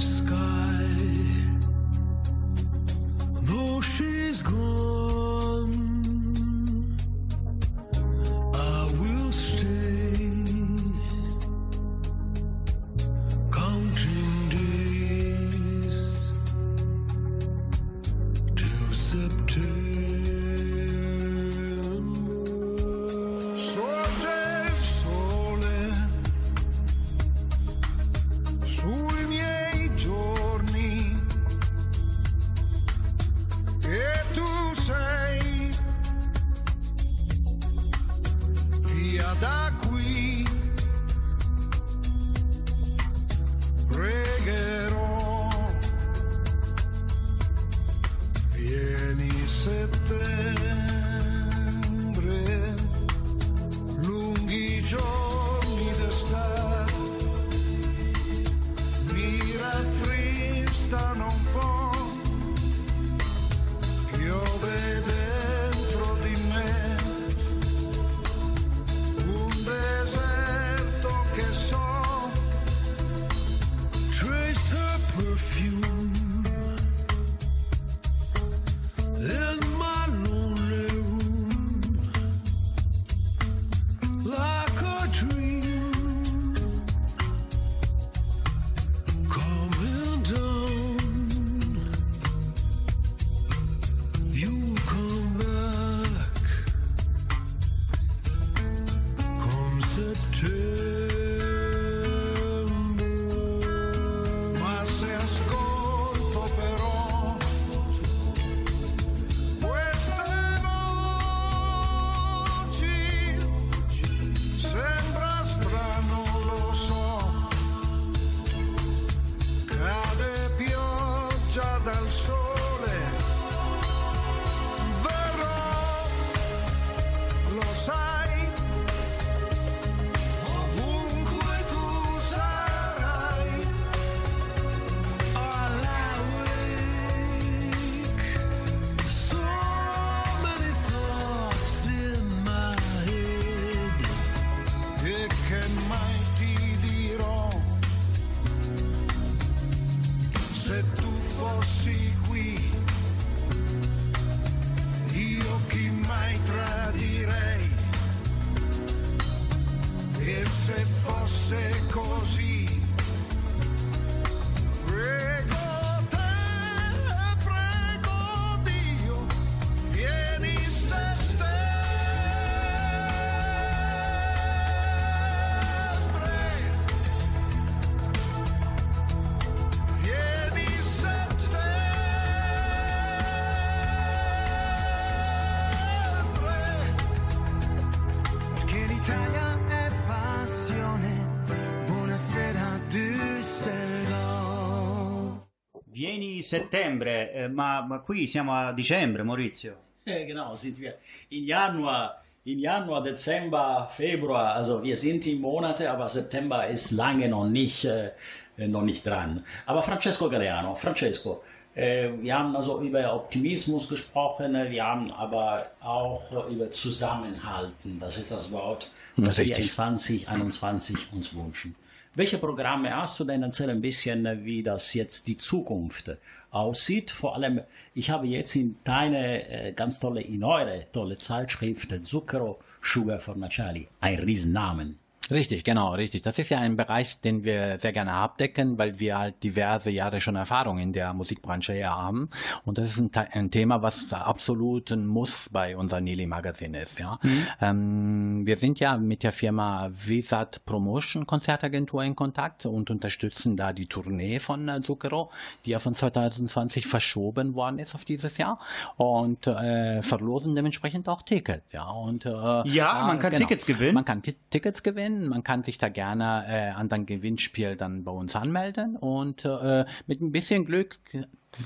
Vieni settembre, eh, ma, ma qui siamo a dicembre, Maurizio. Äh, genau, sind wir in Januar, in Januar, Dezember, Februar, also wir sind in Monate, aber September ist lange noch nicht, äh, noch nicht dran. Aber Francesco Galeano, Francesco, äh, wir haben also über Optimismus gesprochen, wir haben aber auch über Zusammenhalten, das ist das Wort, das wir in Richtig. 2021 uns wünschen. Welche Programme hast du denn? Erzähl ein bisschen, wie das jetzt die Zukunft aussieht. Vor allem, ich habe jetzt in deine äh, ganz tolle, in eure tolle Zeitschrift Zucchero Sugar Fornaciali, ein Riesennamen. Richtig, genau, richtig. Das ist ja ein Bereich, den wir sehr gerne abdecken, weil wir halt diverse Jahre schon Erfahrung in der Musikbranche hier haben. Und das ist ein, ein Thema, was absolut ein Muss bei unserem Nili Magazin ist, ja. Ähm, wir sind ja mit der Firma Visat Promotion Konzertagentur in Kontakt und unterstützen da die Tournee von äh, Zucchero, die ja von 2020 verschoben worden ist auf dieses Jahr und äh, verlosen dementsprechend auch Tickets, ja. Und äh, Ja, man kann Tickets gewinnen. Man kann Tickets gewinnen, man kann sich da gerne äh, an dein Gewinnspiel dann bei uns anmelden und äh, mit ein bisschen Glück äh,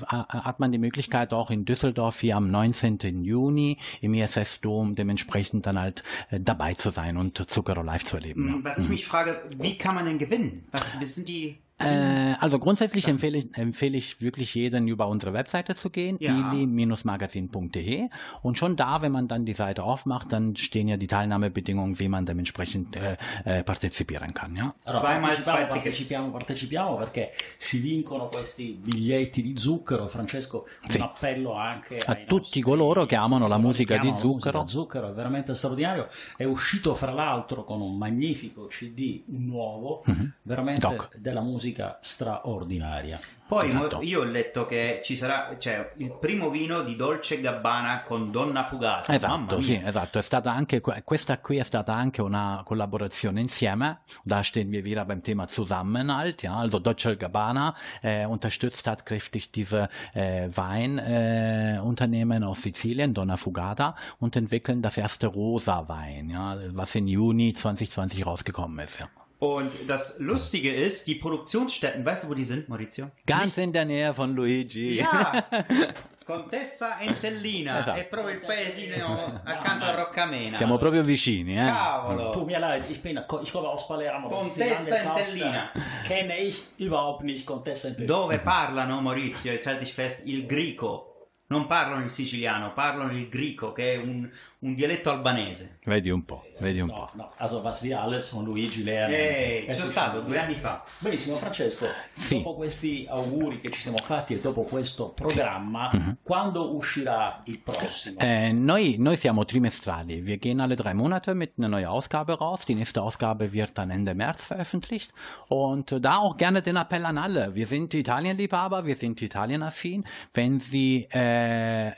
hat man die Möglichkeit auch in Düsseldorf hier am 19. Juni im ISS-Dom dementsprechend dann halt äh, dabei zu sein und Zucchero live zu erleben. Was ich mich frage, wie kann man denn gewinnen? Was, was sind die... Äh, also grundsätzlich empfehle ich, empfehle ich wirklich jeden über unsere Webseite zu gehen, Ja. ili-magazin.de und schon da, wenn man dann die Seite aufmacht, dann stehen ja die Teilnahmebedingungen, wie man dementsprechend äh, äh, partizipieren kann. Ja? Zweimal partecipiamo, zwei Tickets. partecipiamo, partecipiamo perché si vincono questi biglietti di zucchero. Francesco, Sì. un appello anche A tutti coloro che amano la musica di la musica zucchero. zucchero è veramente straordinario. È uscito fra l'altro con un magnifico CD nuovo, veramente Mhm. Doc. della musica straordinaria. Poi Esatto. io ho letto che ci sarà cioè, il primo vino di Dolce Gabbana con Donna Fugata. Esatto, sì, esatto. È stata anche, que- questa qui è stata anche una collaborazione insieme. Da stehen wir wieder beim Thema Zusammenhalt. Ja, also Deutsche Gabbana äh, unterstützt hat kräftig diese äh, Weinunternehmen äh, aus Sizilien, Donna Fugata, und entwickeln das erste Rosa Wein, ja, was im Juni 2020 rausgekommen ist. Ja. Und das Lustige ist, die Produktionsstätten, weißt du, wo die sind, Maurizio? Ganz in der Nähe von Luigi. Ja! Contessa Entellina, Esatto. è proprio il paesino accanto a Roccamena. Siamo proprio vicini, eh? Cavolo! Tut mir leid, ich, bin, ich komme aus Palermo. Contessa. Entellina. Kenne ich überhaupt nicht Contessa Entellina. Dove parlano, Maurizio, e Celtic Fest, il greco. Non parlano il siciliano, parlano il greco, che è un, un dialetto albanese. Vedi un po', vedi un No, po'. no, also was wir alles von Luigi lernen. Eh, Eh, ci sono stato due anni fa. Benissimo, Francesco, Sì. dopo questi auguri che ci siamo fatti e dopo questo programma, quando uscirà il prossimo? Äh, noi, noi siamo trimestrali. Wir gehen alle drei Monate mit einer neuen Ausgabe raus. Die nächste Ausgabe wird dann Ende März veröffentlicht. Und da auch gerne den Appell an alle. Wir sind Italienliebhaber, wir sind Italienaffin. Wenn Sie äh,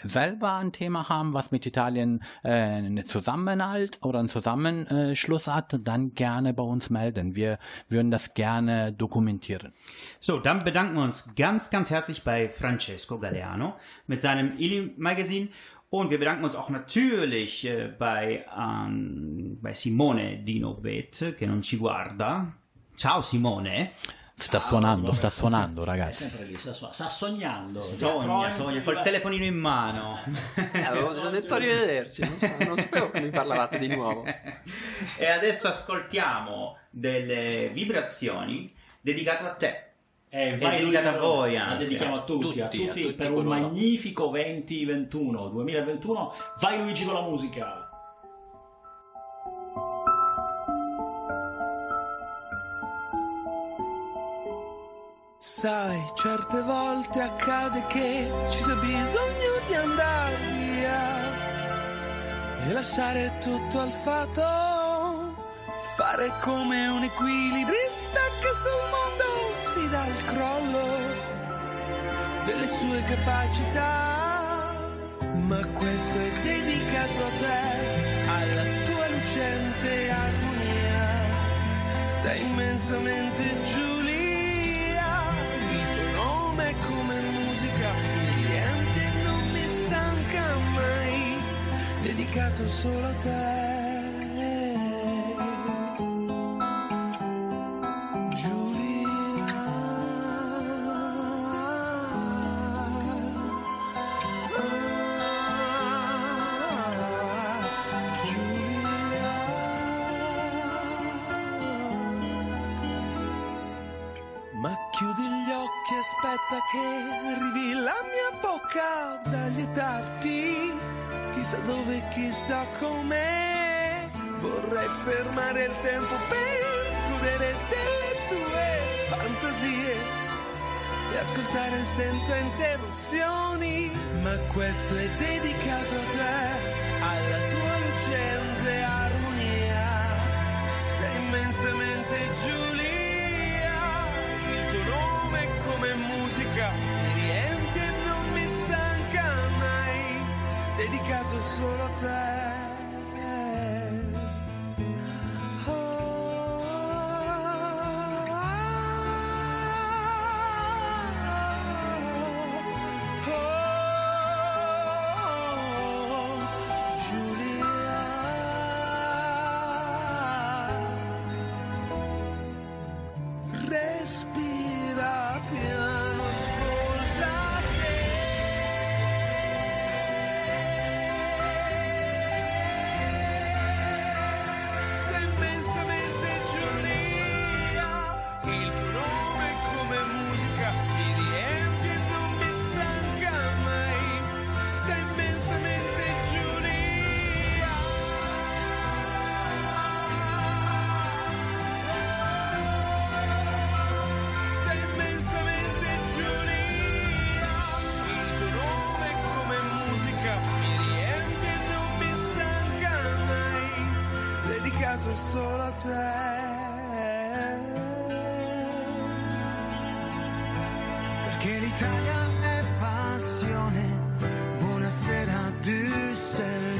selber ein Thema haben, was mit Italien äh, einen Zusammenhalt oder einen Zusammenschluss hat, dann gerne bei uns melden. Wir würden das gerne dokumentieren. So, dann bedanken wir uns ganz, ganz herzlich bei Francesco Galeano mit seinem Ili Magazin und wir bedanken uns auch natürlich äh, bei, ähm, bei Simone Dino Bet, che non ci guarda. Ciao Simone. Sta suonando, sta suonando, È ragazzi. sempre lì, sta, su- sta sognando. Sogna, Dietro- sogna, col telefonino in mano. Eh, avevo già detto arrivederci, non, so- non sapevo che mi parlavate di nuovo. e adesso ascoltiamo delle vibrazioni dedicate a te. Eh, È vai dedicata a voi La dedichiamo a tutti, Tutti, a a tutti, tutti per un magnifico 2021, 2021. Vai Luigi con la musica. Sai, certe volte accade che ci sia bisogno di andare via e lasciare tutto al fato, fare come un equilibrista che sul mondo sfida il crollo delle sue capacità. Ma questo è dedicato a te, alla tua lucente armonia. Sei immensamente tuo nome come musica mi riempie e non mi stanca mai, dedicato solo a te. Da lietarti. Chissà dove, chissà com'è. Vorrei fermare il tempo per godere delle tue fantasie e ascoltare senza interruzioni. Ma questo è dedicato a te, alla tua lucente armonia. Sei immensamente Giulia, il tuo nome è come musica mi riempie dedicato solo a te. Te. Perché l'Italia è passione, buonasera Düsseldorf.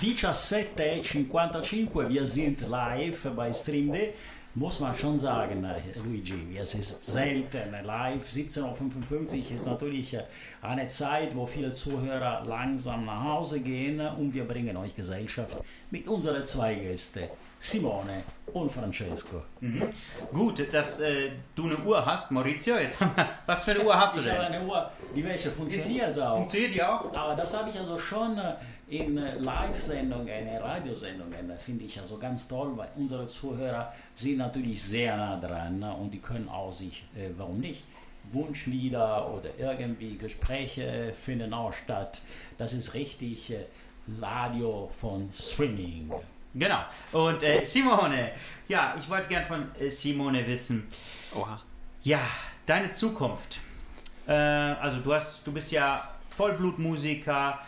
17.55, wir sind live bei StreamD. Muss man schon sagen, äh, Luigi, es ist selten live. 17.55 Uhr ist natürlich äh, eine Zeit, wo viele Zuhörer langsam nach Hause gehen und wir bringen euch Gesellschaft mit unseren zwei Gästen, Simone und Francesco. Gut, dass äh, du eine Uhr hast, Maurizio. Jetzt was für eine Uhr hast du Ich habe denn? eine Uhr, die welche funktioniert auch. Funktioniert die auch? Aber das habe ich also schon äh, in äh, Live-Sendungen, in Radiosendungen, äh, finde ich also ganz toll, weil unsere Zuhörer sind natürlich sehr nah dran ne, und die können auch sich, äh, warum nicht, Wunschlieder oder irgendwie Gespräche finden auch statt. Das ist richtig äh, Radio von Streaming. Genau. Und äh, Simone, ja, ich wollte gern von äh, Simone wissen, Oha. ja, deine Zukunft. Äh, also du hast, du bist ja Vollblutmusiker,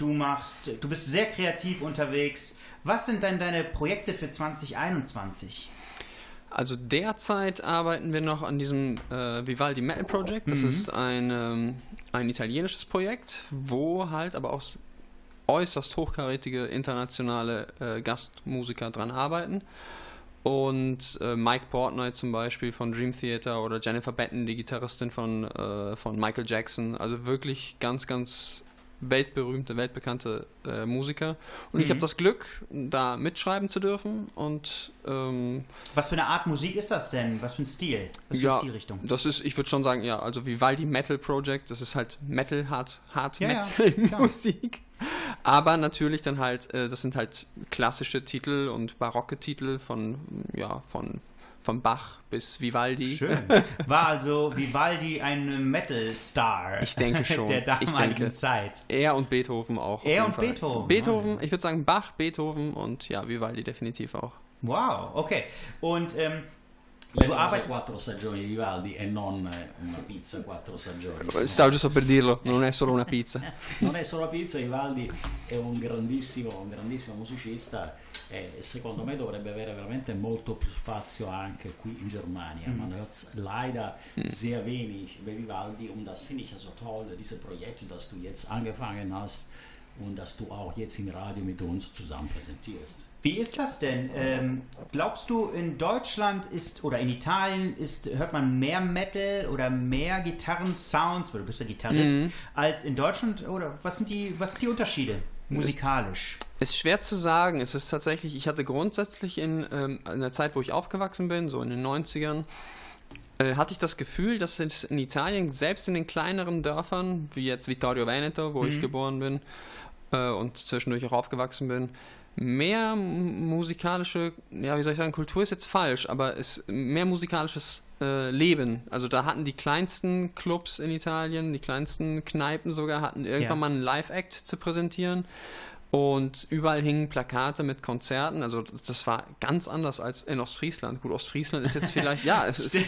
du machst, du bist sehr kreativ unterwegs. Was sind denn deine Projekte für 2021? Also derzeit arbeiten wir noch an diesem äh, Vivaldi Metal Project. Das ist ein, ähm, ein italienisches Projekt, wo halt aber auch äußerst hochkarätige internationale äh, Gastmusiker dran arbeiten. Und äh, Mike Portnoy zum Beispiel von Dream Theater oder Jennifer Batten, die Gitarristin von, äh, von Michael Jackson. Also wirklich ganz, ganz weltberühmte, weltbekannte äh, Musiker. Und ich habe das Glück, da mitschreiben zu dürfen und ähm, Was für eine Art Musik ist das denn? Was für ein Stil? Was für eine ja, Stilrichtung? das ist, ich würde schon sagen, ja, also Vivaldi Metal Project, das ist halt Metal, Hard, Hard Ja, ja, Metal klar. Musik. Aber natürlich dann halt, äh, das sind halt klassische Titel und barocke Titel von, ja, von, von Bach bis Vivaldi. Schön. War also Vivaldi ein Metal-Star Ich denke schon. der Ich damaligen denke. Zeit. Er und Beethoven auch. Er und Fall. Beethoven, Beethoven, ich würde sagen Bach, Beethoven und ja, Vivaldi definitiv auch. Wow, okay. Und ähm, Le famose arbeitest quattro stagioni di Vivaldi e non eh, una pizza quattro stagioni. Stavo giusto per dirlo, non è solo una pizza. Non è solo pizza, Vivaldi è un grandissimo, un grandissimo musicista e secondo me dovrebbe avere veramente molto più spazio anche qui in Germania. Man hört leider sehr wenig über Vivaldi und das finde ich also toll, diese Projekte, dass du jetzt angefangen hast und dass du auch jetzt im Radio mit uns zusammen präsentierst. Wie ist das denn? Ähm, glaubst du, in Deutschland ist oder in Italien ist, hört man mehr Metal oder mehr Gitarrensounds, weil du bist ja Gitarrist, als in Deutschland? Oder was sind die, was sind die Unterschiede musikalisch? Ist schwer zu sagen. Es ist tatsächlich, ich hatte grundsätzlich in, ähm, in der Zeit, wo ich aufgewachsen bin, so in den 90ern, äh, hatte ich das Gefühl, dass es in Italien, selbst in den kleineren Dörfern, wie jetzt Vittorio Veneto, wo ich geboren bin, äh, und zwischendurch auch aufgewachsen bin, mehr musikalische, ja, wie soll ich sagen, Kultur ist jetzt falsch, aber es mehr musikalisches äh, Leben. Also da hatten die kleinsten Clubs in Italien, die kleinsten Kneipen sogar, hatten irgendwann Ja. mal einen Live-Act zu präsentieren. Und überall hingen Plakate mit Konzerten. Also das war ganz anders als in Ostfriesland. Gut, Ostfriesland ist jetzt vielleicht, ja, es ist,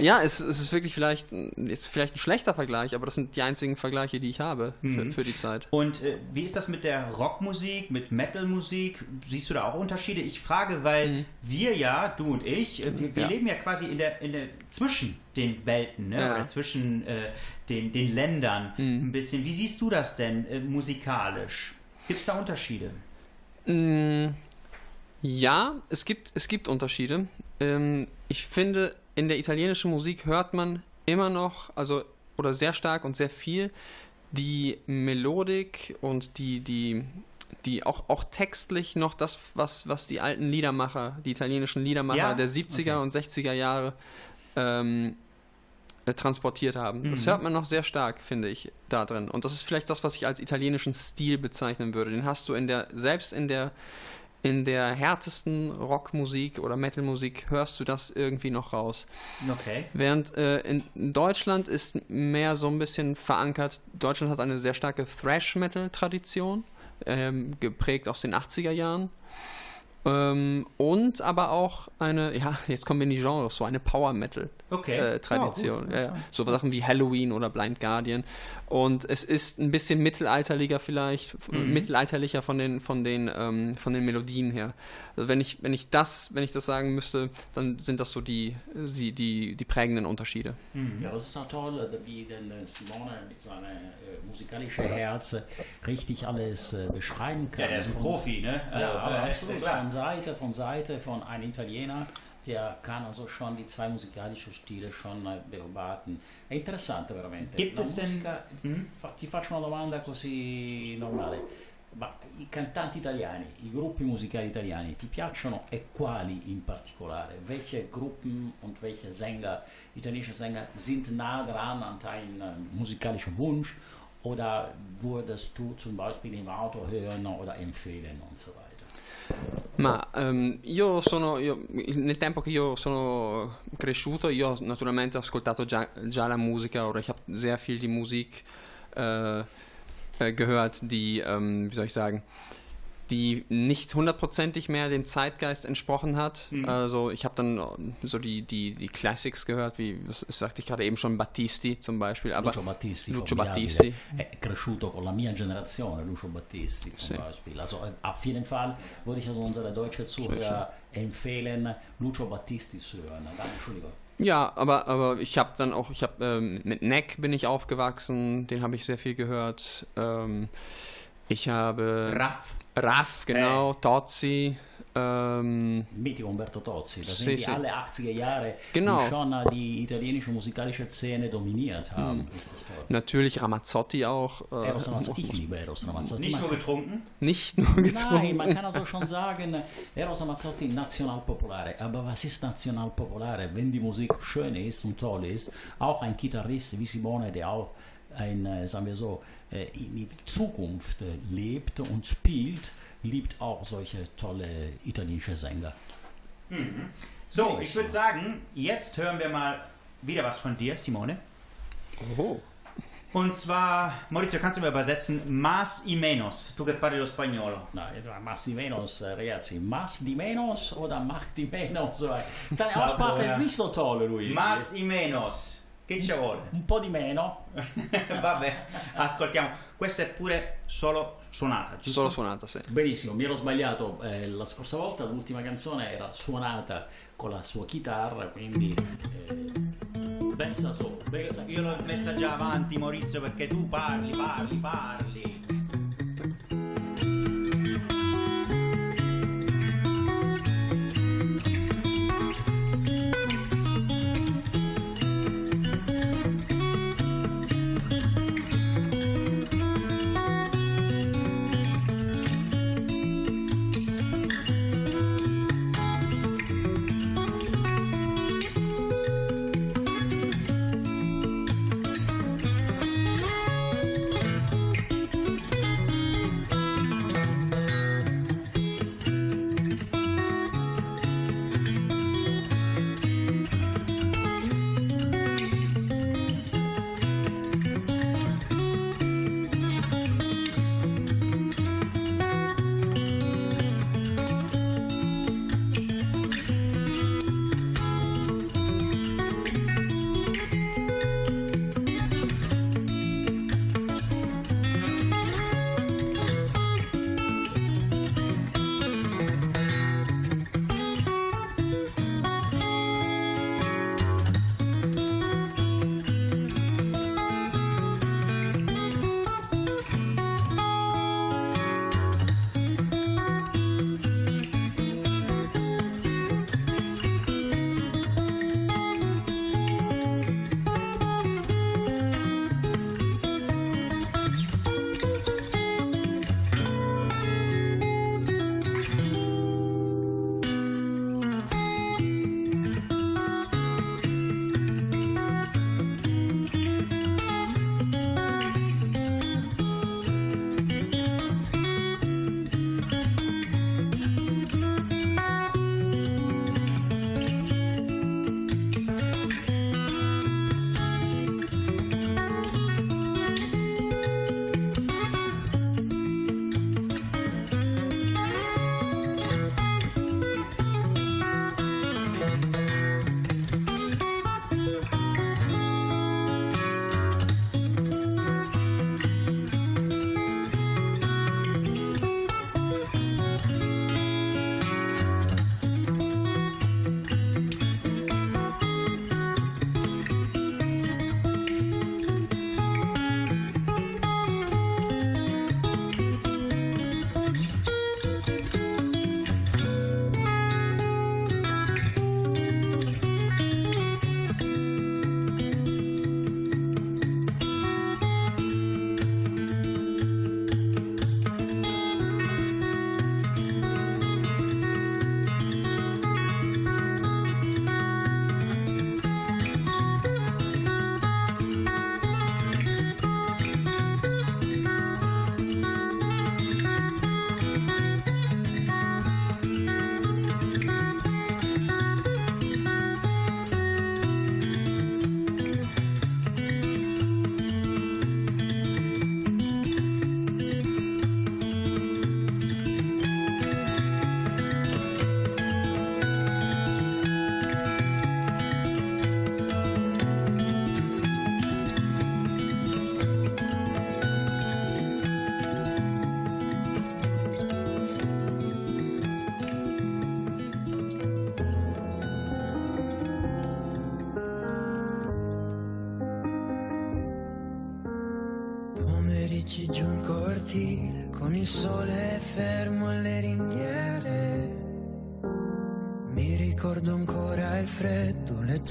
ja, es, es ist wirklich vielleicht, ein- ist vielleicht ein schlechter Vergleich, aber das sind die einzigen Vergleiche, die ich habe für, für die Zeit. Und äh, wie ist das mit der Rockmusik, mit Metalmusik? Siehst du da auch Unterschiede? Ich frage, weil wir ja, du und ich, äh, wir, wir Ja. leben ja quasi in der, in der zwischen den Welten, ne? Ja. oder zwischen äh, den, den Ländern ein bisschen. Wie siehst du das denn äh, musikalisch? Gibt es da Unterschiede? Mm, Ja, es gibt, es gibt Unterschiede. Ähm, ich finde, in der italienischen Musik hört man immer noch, also, oder sehr stark und sehr viel, die Melodik und die, die, die auch, auch textlich noch das, was, was die alten Liedermacher, die italienischen Liedermacher Ja? der 70er und 60er Jahre ähm, äh, transportiert haben. Das Mhm. hört man noch sehr stark, finde ich, da drin. Und das ist vielleicht das, was ich als italienischen Stil bezeichnen würde. Den hast du in der, selbst in der, in der härtesten Rockmusik oder Metalmusik hörst du das irgendwie noch raus. Okay. Während äh, in Deutschland ist mehr so ein bisschen verankert, Deutschland hat eine sehr starke Thrash-Metal-Tradition, ähm, geprägt aus den 80er Jahren. Ähm, und aber auch eine, ja, jetzt kommen wir in die Genres, so eine Power-Metal-Tradition. Okay. ja, ja. So Sachen wie Halloween oder Blind Guardian. Und es ist ein bisschen mittelalterlicher vielleicht, f- mittelalterlicher von den, von den, ähm, von den Melodien her. Also wenn ich, wenn ich das, wenn ich das sagen müsste, dann sind das so die, die, die, die prägenden Unterschiede. Ja, das ist auch toll, wie denn äh, Simone mit seinem äh, musikalischen Herz äh, richtig alles äh, beschreiben kann. Ja, der ist ein Von- Profi, ne? Ja, aber äh, absolut. Von Seite, von Seite von einem Italiener, der kann also schon die zwei musikalischen Stile schon beobachten. È interessante veramente. Gibt La es denn- musica- fa- ti faccio una domanda così normale. Ma i cantanti italiani, i gruppi musicali italiani, ti piacciono e quali in particolare? Welche Gruppen und welche Sänger, italienische Sänger sind nah dran an deinem äh, musikalischen Wunsch? Oder würdest du zum Beispiel im Auto hören oder empfehlen und so weiter? Ma ehm, io sono, io- nel tempo che io sono cresciuto, io ho naturalmente ascoltato già, già la musica oder ich habe sehr viel die Musik äh, gehört, die, ähm, wie soll ich sagen, die nicht hundertprozentig mehr dem Zeitgeist entsprochen hat. Also ich habe dann äh, so die, die, die Classics gehört, wie was sagte ich gerade eben schon, Battisti zum Beispiel. Aber Lucio Battisti, Lucio Battisti. è cresciuto con la mia generazione, Lucio Battisti zum Sì. Beispiel. Also auf jeden Fall würde ich also unsere deutsche Zuhörer empfehlen, Lucio Battisti zu hören. Entschuldigung. Ja, aber, aber ich habe dann auch, ich habe ähm, mit Neck bin ich aufgewachsen, den habe ich sehr viel gehört. Ähm, ich habe Raff. Raff, genau, Tozzi. Ähm, Mitico Umberto Tozzi, das Sì, sind die sì. alle 80er Jahre, Genau. die schon äh, die italienische musikalische Szene dominiert haben. Richtig toll. natürlich Ramazzotti auch. Äh, Eros Ramazzotti, ich liebe Eros Ramazzotti. Nicht Man- nur getrunken? nicht nur getrunken. Nein, man kann also schon sagen, Eros Ramazzotti nationalpopulare. Aber was ist nationalpopulare? Wenn die Musik schön ist und toll ist, auch ein Gitarrist wie Simone, der auch ein, äh, sagen wir so, äh, in die Zukunft äh, lebt und spielt, liebt auch solche tolle italienische Sänger. So, ich würde sagen, jetzt hören wir mal wieder was von dir, Simone. Oh. Und zwar, Maurizio, kannst du mir übersetzen? Más y menos. Tu che parli lo spagnolo. Na, más di menos, äh, ragazzi, más di menos oder macht di menos? Deine Aussprache ist nicht so toll, Luigi. Más y menos. Che ci vuole? Un po' di meno. Vabbè, ascoltiamo. Questa è pure solo suonata, giusto? Solo suonata, sì. Benissimo, mi ero sbagliato eh, la scorsa volta, l'ultima canzone era suonata con la sua chitarra, quindi eh, versa solo, versa Io l'ho messa già avanti, Maurizio, perché tu parli, parli, parli.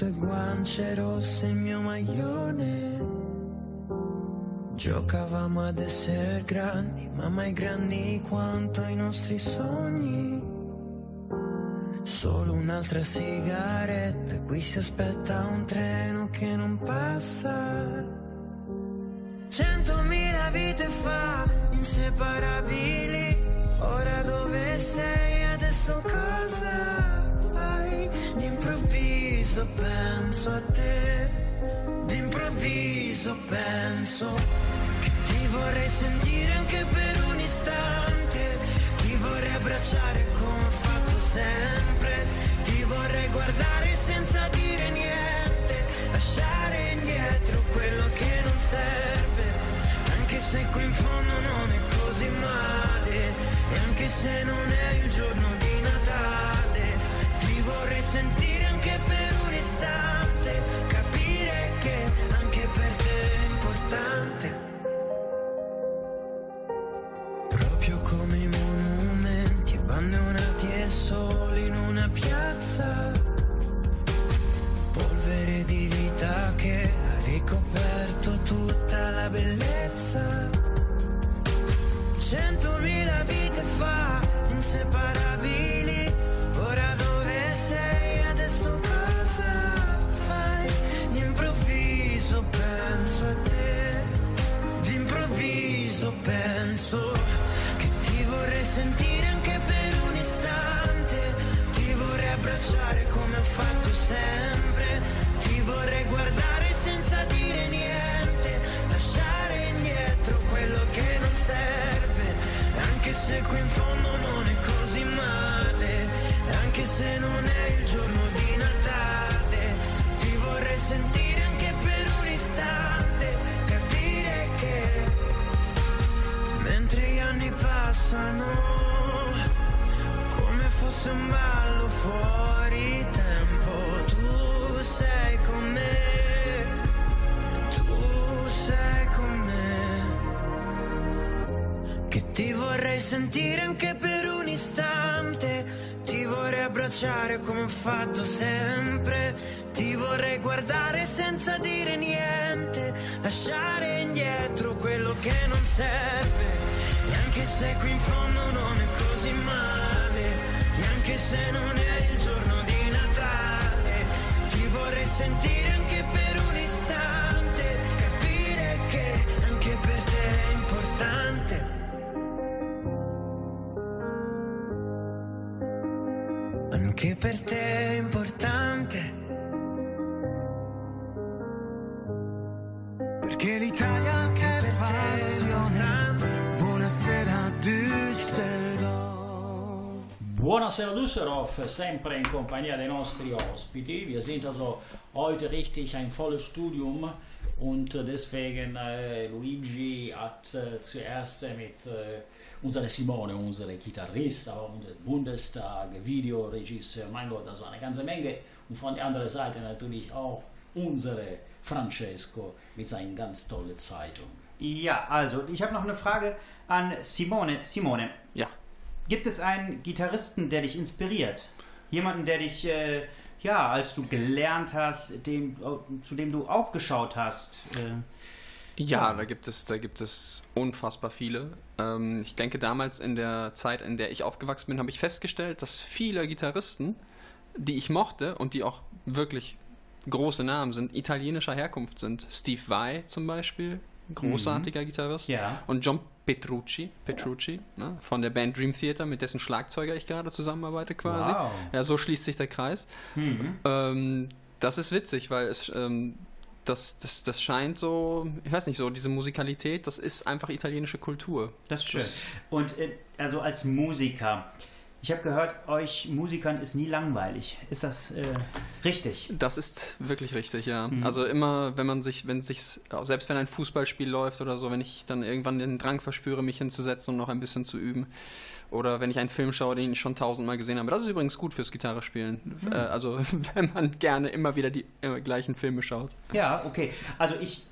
Tue guance rosse, il mio maglione. Giocavamo ad essere grandi, ma mai grandi quanto i nostri sogni. Solo un'altra sigaretta, qui si aspetta un treno che non passa. Centomila vite fa, inseparabili, ora dove sei, adesso cosa fai? D'improvviso penso a te, d'improvviso penso che ti vorrei sentire anche per un istante, ti vorrei abbracciare come ho fatto sempre, ti vorrei guardare senza dire niente, lasciare indietro quello che non serve, anche se qui in fondo non è così male, e anche se non è il giorno di Natale, ti vorrei sentire istante, capire che anche per te è importante. Proprio come i monumenti abbandonati e soli in una piazza. Polvere di vita che ha ricoperto tutta la bellezza. Centomila vite fa, inseparabili. Penso che ti vorrei sentire anche per un istante. Ti vorrei abbracciare come ho fatto sempre. Ti vorrei guardare senza dire niente. Lasciare indietro quello che non serve. Anche se qui in fondo non è così male. Anche se non è il giorno di Natale. Ti vorrei sentire passano, come fosse un ballo fuori tempo, tu sei con me, tu sei con me, che ti vorrei sentire anche per un istante. Ti vorrei abbracciare come ho fatto sempre. Ti vorrei guardare senza dire niente. Lasciare indietro quello che non serve. Anche se qui in fondo non è così male. E anche se non è il giorno di Natale. Ti vorrei sentire anche per un istante. Capire che anche per te è importante. Anche per te è importante. Perché l'Italia è passione. Buonasera Düsseldorf, sempre in Kompanie der nostri Ospiti. Wir sind also heute richtig ein volles Studium und deswegen äh, Luigi hat äh, zuerst mit äh, unserer Simone, unsere Gitarrist, aber unser Bundestag, Videoregisseur, mein Gott, also eine ganze Menge. Und von der anderen Seite natürlich auch unsere Francesco mit seinen ganz tollen Zeitungen. Ja, also ich habe noch eine Frage an Simone. Simone. Gibt es einen Gitarristen, der dich inspiriert? Jemanden, der dich, äh, ja, als du gelernt hast, dem, zu dem du aufgeschaut hast? Äh, Ja, da gibt es, da gibt es unfassbar viele. Ähm, ich denke, damals in der Zeit, in der ich aufgewachsen bin, habe ich festgestellt, dass viele Gitarristen, die ich mochte und die auch wirklich große Namen sind, italienischer Herkunft sind. Steve Vai zum Beispiel, großartiger Gitarrist. Ja. Und John Petrucci, Petrucci ne, von der Band Dream Theater, mit dessen Schlagzeuger ich gerade zusammenarbeite quasi. Wow. Ja, so schließt sich der Kreis. Ähm, das ist witzig, weil es ähm, das, das, das scheint so, ich weiß nicht, so diese Musikalität, das ist einfach italienische Kultur. Das ist schön. Und äh, also als Musiker, ich habe gehört, euch Musikern ist nie langweilig. Ist das äh, richtig? Das ist wirklich richtig, ja. Also immer, wenn man sich, wenn sich, selbst wenn ein Fußballspiel läuft oder so, wenn ich dann irgendwann den Drang verspüre, mich hinzusetzen und noch ein bisschen zu üben. Oder wenn ich einen Film schaue, den ich schon tausendmal gesehen habe. Das ist übrigens gut fürs Gitarrespielen. Äh, also wenn man gerne immer wieder die äh, gleichen Filme schaut. Ja, okay. Also ich,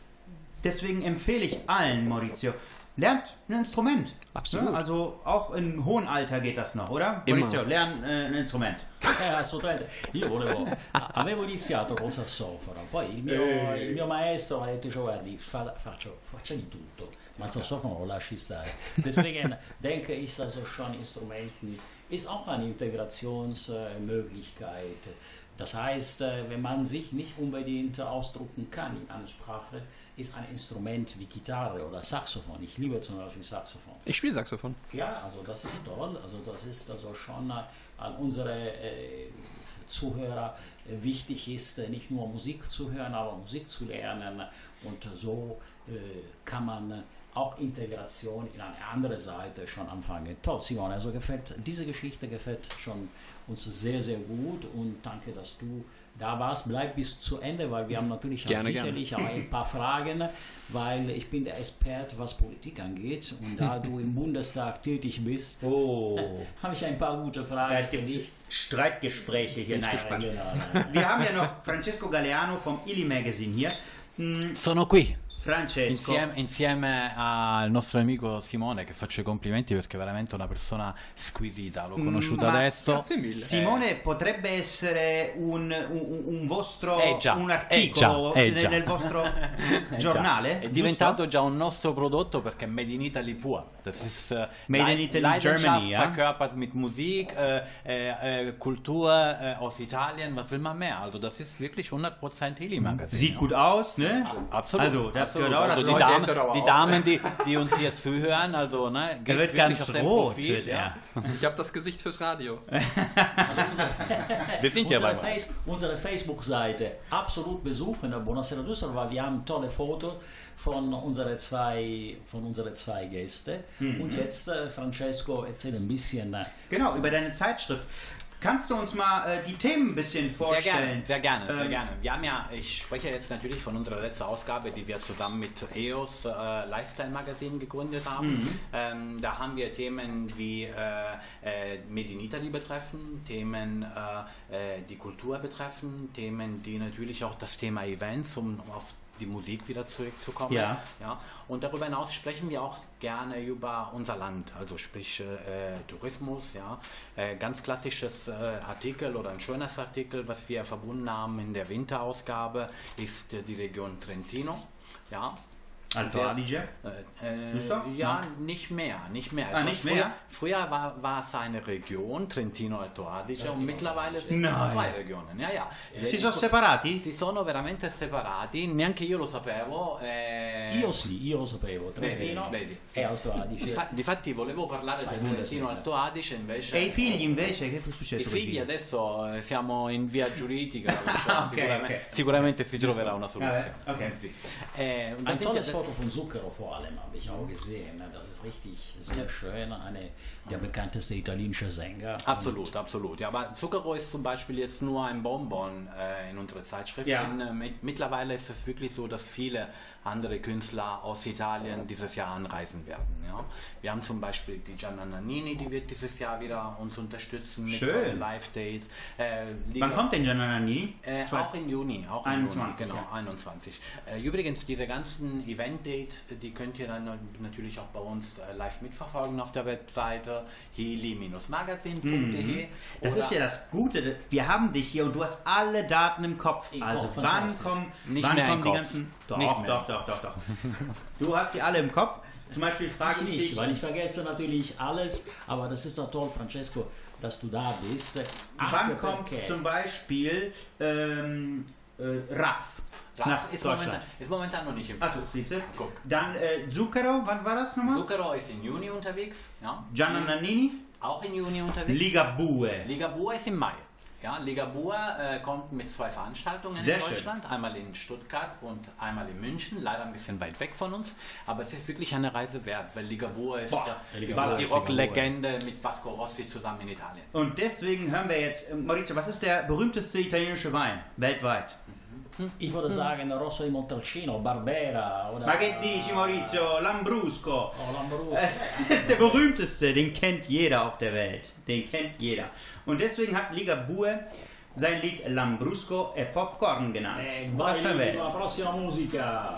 deswegen empfehle ich allen, Maurizio, lernt ein Instrument. Absolut. Ne? Also auch im hohen Alter geht das noch, oder? Immer. Maurizio, lern äh, ein Instrument. Eh, assolutamente. Io volevo, avevo iniziato col sassofono, poi il mio, il mio maestro mi ha detto, "Cioè, guardi, fa, faccio, faccia di tutto, ma il sassofono lo lasci stare. Deswegen denke ich, dass es schon Instrumenten ist auch eine Integrationsmöglichkeit. Das heißt, äh, wenn man sich nicht unbedingt ausdrucken kann in einer Sprache, ist ein Instrument wie Gitarre oder Saxophon. Ich liebe zum Beispiel Saxophon. Ich spiele Saxophon. Ja, also das ist toll. Also das ist also schon äh, an unsere äh, Zuhörer wichtig ist, nicht nur Musik zu hören, aber Musik zu lernen. Und so kann man auch Integration in eine andere Seite schon anfangen. Toll, Simone, also gefällt, diese Geschichte gefällt schon uns sehr, sehr gut und danke, dass du da warst. Bleib bis zu Ende, weil wir haben natürlich auch Gerne, gerne. sicherlich auch ein paar Fragen, weil ich bin der Experte, was Politik angeht und da du im Bundestag tätig bist, Oh. habe ich ein paar gute Fragen Vielleicht gibt es. Streitgespräche hier. Nein. Genau, nein. Wir haben ja noch Francesco Galeano vom Illy Magazine hier. Sono qui. Francesco. Insieme, insieme al nostro amico Simone che faccio i complimenti perché è veramente una persona squisita, l'ho conosciuta Mm, adesso. grazie mille. Simone potrebbe essere un, un- un vostro Eh già, un eh articolo già, eh nel, già. nel vostro Eh già, giornale? È giusto? diventato già un nostro prodotto perché Made in Italy pur. Das ist äh, Made in Italy, Leidenschaft Germany, verkörpert mit Musik, Kultur aus Italien, was will man mehr? Also das ist wirklich 100% Heli Magazin. Sieht gut aus, ne? Absolut. Also, das absolut. gehört auch also die, er Damen, die. Damen, die, die uns hier zuhören, also ne, Er geht wird ganz auf sein rot. Profil, wird er. Ich habe das Gesicht fürs Radio. Wir sind ja Unsere, bei Face, unsere Facebook-Seite absolut besuchen. Buonasera Düsseldorf, weil wir haben tolle Fotos von unseren zwei, von unsere zwei Gäste. Mhm. Und jetzt, äh, Francesco, erzähl ein bisschen. Äh, Genau, über deine Zeitschrift. Kannst du uns mal äh, die Themen ein bisschen Sehr vorstellen? gerne, sehr gerne, sehr Ähm, gerne. Wir haben ja, ich spreche jetzt natürlich von unserer letzten Ausgabe, die wir zusammen mit EOS äh, Lifestyle Magazine gegründet haben. Mhm. Ähm, da haben wir Themen wie äh, äh, Made in Italy betreffen, Themen, äh, äh, die Kultur betreffen, Themen, die natürlich auch das Thema Events, um auf die Musik wieder zurückzukommen. Ja. Ja, und darüber hinaus sprechen wir auch gerne über unser Land, also sprich äh, Tourismus, ja, äh, ganz klassisches äh, Artikel oder ein schönes Artikel, was wir verbunden haben in der Winterausgabe, ist äh, die Region Trentino, ja. Alto Adige? Äh, doch? ja, nicht mehr, nicht mehr. Ah, nicht früher, mehr? Früher war, war es eine Region, Trentino Alto Adige, und mittlerweile sind es Nein. zwei Regionen. Ja, ja. Si sono separati? Si sono veramente separati, neanche io lo sapevo. eh, io sì, io lo sapevo. Trentino Vedi, vedi, sì. e Alto Adige. Difa- difatti volevo parlare Sai, del Trentino. Alto Adige invece. E i figli invece? Che è successo? i figli adesso eh, siamo in via giuridica, Ah, ok, sicuramente, ok. sicuramente si troverà una soluzione. Vabbè, ok. Sì. Eh, Foto von Zucchero vor allem habe ich auch gesehen. ne? Das ist richtig sehr schön. Eine der bekannteste italienische Sänger. Absolut, absolut. Ja, aber Zucchero ist zum Beispiel jetzt nur ein Bonbon äh, in unserer Zeitschrift. Ja. Denn, äh, mit, mittlerweile ist es wirklich so, dass viele andere Künstler aus Italien dieses Jahr anreisen werden. Ja. Wir haben zum Beispiel die Gianna Nannini, die wird dieses Jahr wieder uns unterstützen mit Schön. Live-Dates. Äh, Wann kommt denn Giannanani? Äh, Zwei- auch im Juni, auch 21, im Juni, genau, ja. 21. Äh, übrigens, diese ganzen Event-Date, die könnt ihr dann natürlich auch bei uns äh, live mitverfolgen auf der Webseite heli-magazin.de. Mhm. Das ist ja das Gute. Wir haben dich hier und du hast alle Daten im Kopf. Also wann kommen, Nicht wann kommen die ganzen. Doch, doch, doch, doch, doch. Du hast sie alle im Kopf. Zum Beispiel frage Ich ich nicht, dich. weil ich vergesse natürlich alles, aber das ist auch toll, Francesco, dass du da bist. Wann kommt zum Beispiel ähm, äh, Raff nach ist, Deutschland? momentan, ist momentan noch nicht im Achso, siehst du? Guck. Dann äh, Zucchero, wann war das nochmal? Zucchero ist im Juni unterwegs. Ja. Gianna Nannini? Auch im Juni unterwegs. Ligabue. Ligabue ist im Mai. Ja, Ligabue äh, kommt mit zwei Veranstaltungen Sehr in schön. Deutschland, einmal in Stuttgart und einmal in München, leider ein bisschen weit weg von uns, aber es ist wirklich eine Reise wert, weil Ligabue ist Boah, ja, die Rocklegende mit Vasco Rossi zusammen in Italien. Und deswegen hören wir jetzt, Maurizio, was ist der berühmteste italienische Wein weltweit? Ich würde sagen Rosso di Montalcino, Barbera oder Ma che dici Maurizio? Lambrusco. Oh, Lambrusco. Das ist der berühmteste, den kennt jeder auf der Welt. Den kennt jeder. Und deswegen hat Ligabue sein Lied Lambrusco e Popcorn genannt. Eh, Was vai la prossima musica.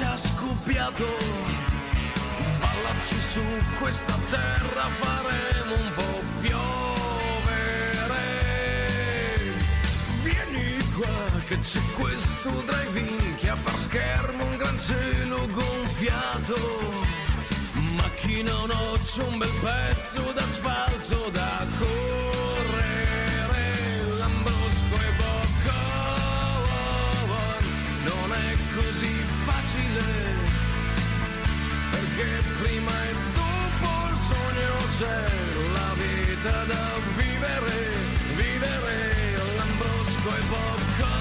Già scoppiato. Ballaci su questa terra, faremo un po' piovere. Vieni qua, che c'è questo drive-in che ha per schermo un gran cielo gonfiato. Macchina o no, c'è un bel pezzo d'asfalto da correre. Perché prima e dopo il sogno c'è la vita da vivere, vivere. Lambrosco e Bocco,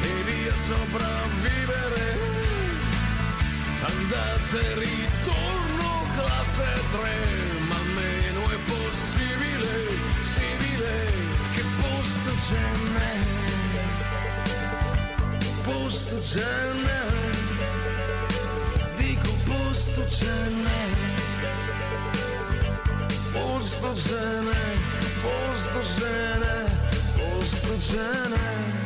e via sopravvivere. Andate ritorno classe 3 Ma almeno è possibile, simile Che posto ce n'è Posto n'è Dico postožene Postožene, postožene, postožene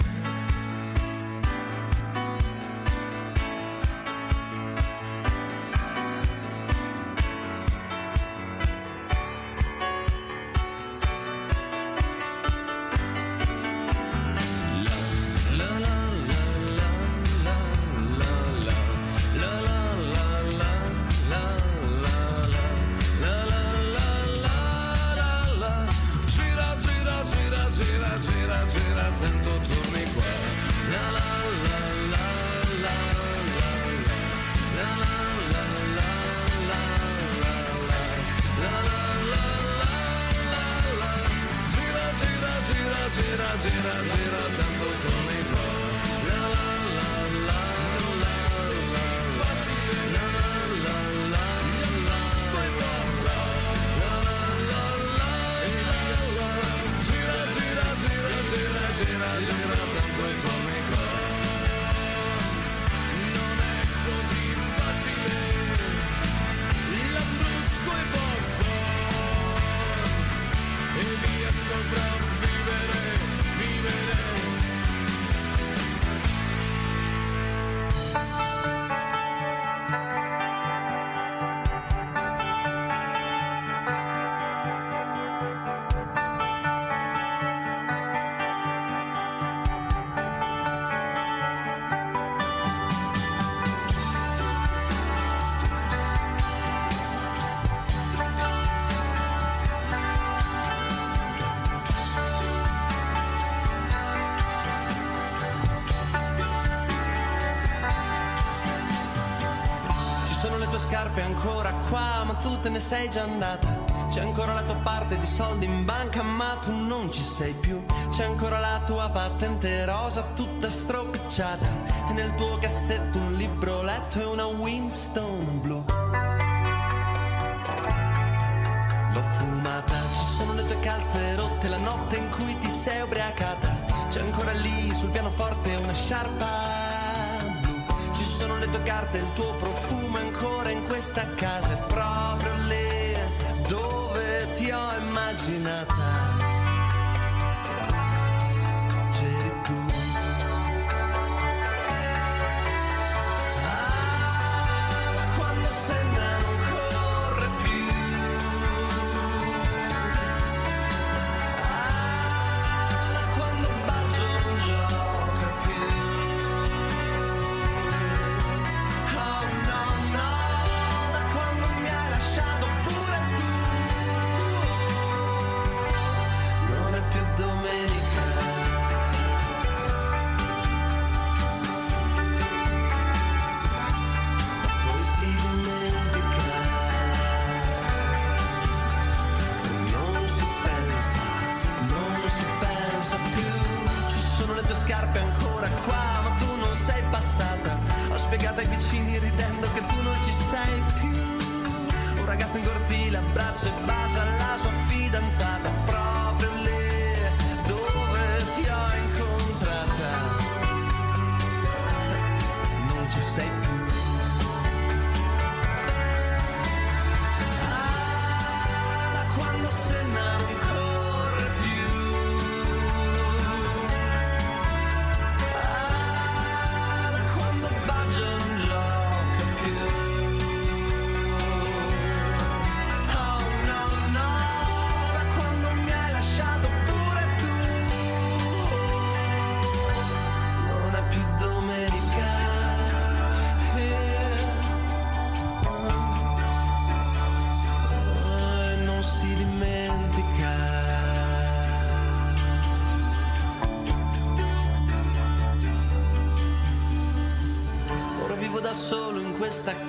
ne sei già andata. C'è ancora la tua parte di soldi in banca, ma tu non ci sei più. C'è ancora la tua patente rosa, tutta stropicciata. E nel tuo cassetto un libro letto e una Winston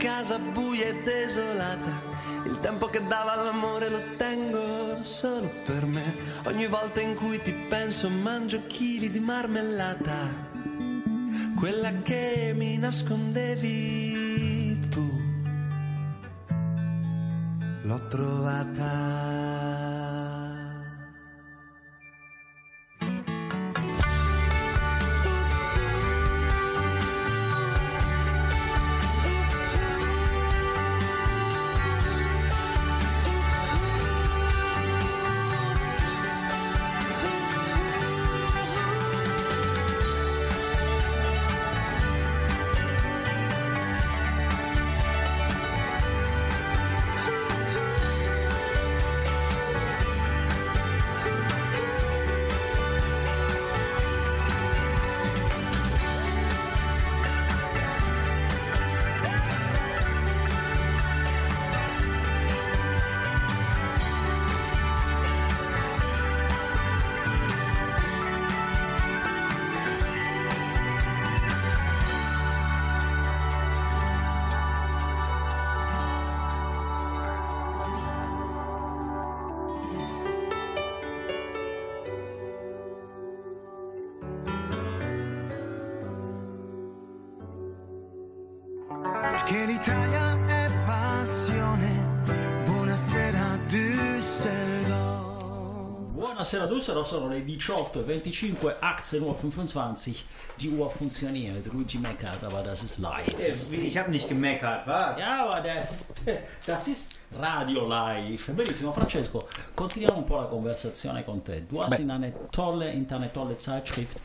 casa buia e desolata. Il tempo che dava all'amore lo tengo solo per me. Ogni volta in cui ti penso mangio chili di marmellata. Quella che mi nascondevi Buonasera Düsseldorf, sono le 18.25, 18 Uhr 25. Die Uhr funktioniert. Luigi meckert, aber das ist live. Ich habe nicht gemeckert, was? Ja, aber der, das ist Radio Live. Benissimo, Francesco, continuiamo un po' la conversazione con te. Du hast in eine tolle, in eine tolle Zeitschrift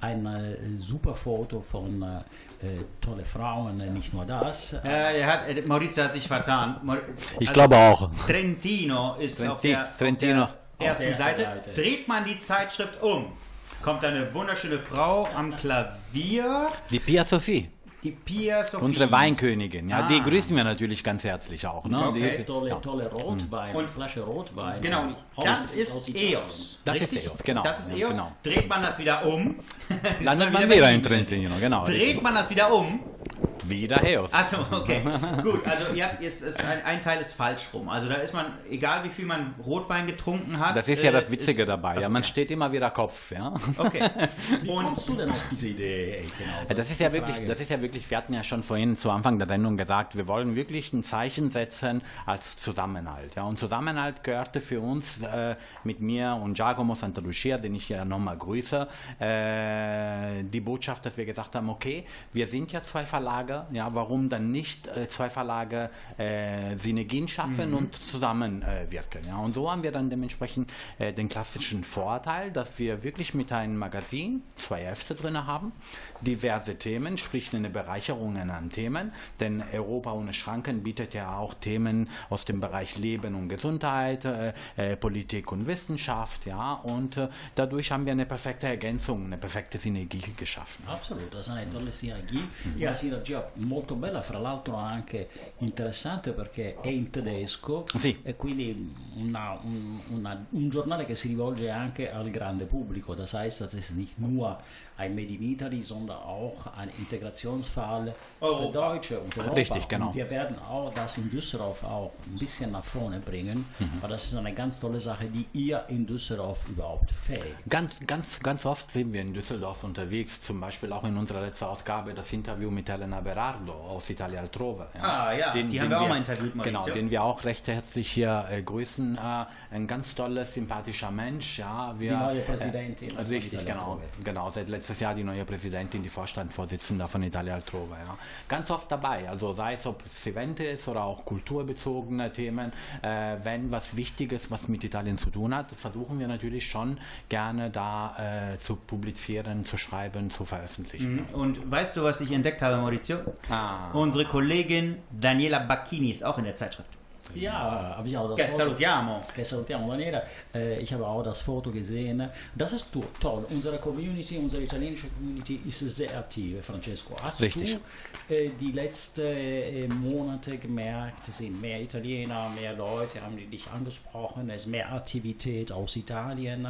ein äh, super Foto von äh, tolle Frauen, äh, nicht nur das. Äh, er hat, äh, Maurizio hat sich vertan. Mau- Ich glaube auch. Trentino ist auf Trenti- der, Trentino. Auf der ersten der Seite. Seite. Dreht man die Zeitschrift um, kommt eine wunderschöne Frau am Klavier, Die Pia Sophie, die Pia Sophie. unsere Weinkönigin, ja, Ah. die grüßen wir natürlich ganz herzlich auch. Ne? Die Okay. ist, Tolle, tolle Rotwein, Und- Flasche Rotwein. Genau, das ist. EOS. Das ist richtig? EOS, genau. Das ist EOS. genau. Dreht man das wieder um. landet man wieder in. Trentino, genau. Dreht man das wieder um. Wieder EOS. Also, okay. Gut, also ihr habt, jetzt ist ein, ein Teil ist falsch rum. Also da ist man, egal wie viel man Rotwein getrunken hat. Das ist ja äh, das Witzige ist- dabei. Ja, Achso, man steht immer wieder Kopf. Ja. Okay. Wie kommst du denn auf diese Idee? Genau, Das ist ja wirklich, das ist ja wirklich, wir hatten ja schon vorhin zu Anfang der Sendung gesagt, wir wollen wirklich ein Zeichen setzen als Zusammenhalt. Ja. Und Zusammenhalt gehörte für uns äh, mit mir und Giacomo Santalucia, den ich ja nochmal grüße, äh, die Botschaft, dass wir gesagt haben, okay, wir sind ja zwei Verlage, ja, warum dann nicht äh, zwei Verlage äh, Synergien schaffen Mhm. und zusammenwirken. Äh, ja. Und so haben wir dann dementsprechend äh, den klassischen Vorteil, dass wir wirklich mit einem Magazin zwei Hefte drin haben, diverse Themen, sprich eine Bereicherung an Themen, denn Europa ohne Schranken bietet ja auch Themen aus dem Bereich Leben und Gesundheit, äh, äh, Politik und Wissenschaft, ja, und äh, dadurch haben wir eine perfekte Ergänzung, eine perfekte Synergie geschaffen. Assolutamente, questa è una tolle sinergia, una sinergia molto bella, fra l'altro anche interessante perché è in tedesco Sì. e quindi una- un, una- un giornale che si rivolge anche al grande pubblico, das heißt, das ist nicht nur ein Made in Italy, sondern auch ein Integrationsfall für Europa. Deutsche und Europa. Richtig, genau. Und wir werden auch das in Düsseldorf auch ein bisschen nach vorne bringen, weil das ist eine ganz tolle Sache, die ihr in Düsseldorf überhaupt fähig. Ganz, ganz, ganz oft sind wir in Düsseldorf unterwegs, zum Beispiel auch in unserer letzten Ausgabe das Interview mit Helena Gerardo aus Italia Altrove. Ah, ja, die haben wir auch mal interviewt, Maurizio. Genau, den wir auch recht herzlich hier äh, grüßen. Äh, ein ganz toller, sympathischer Mensch. Ja, wir, Die neue Präsidentin Äh, richtig, genau. Genau, seit letztes Jahr die neue Präsidentin, die Vorstandsvorsitzende von Italia Altrove. Ja. Ganz oft dabei, also sei es ob es Event ist oder auch kulturbezogene Themen. Äh, wenn was Wichtiges, was mit Italien zu tun hat, versuchen wir natürlich schon gerne da äh, zu publizieren, zu schreiben, zu veröffentlichen. Mhm. Und weißt du, was ich entdeckt habe, Maurizio? Ah. Unsere Kollegin Daniela Bacchini ist auch in der Zeitschrift. Ja, habe ich auch das Che Foto. salutiamo. Che salutiamo Daniela. Äh, ich habe auch das Foto gesehen. Das ist to- toll. Unsere Community, unsere italienische Community ist sehr aktiv, Francesco. Hast Richtig. du äh, die letzten äh, Monate gemerkt, es sind mehr Italiener, mehr Leute haben dich angesprochen, es ist mehr Aktivität aus Italien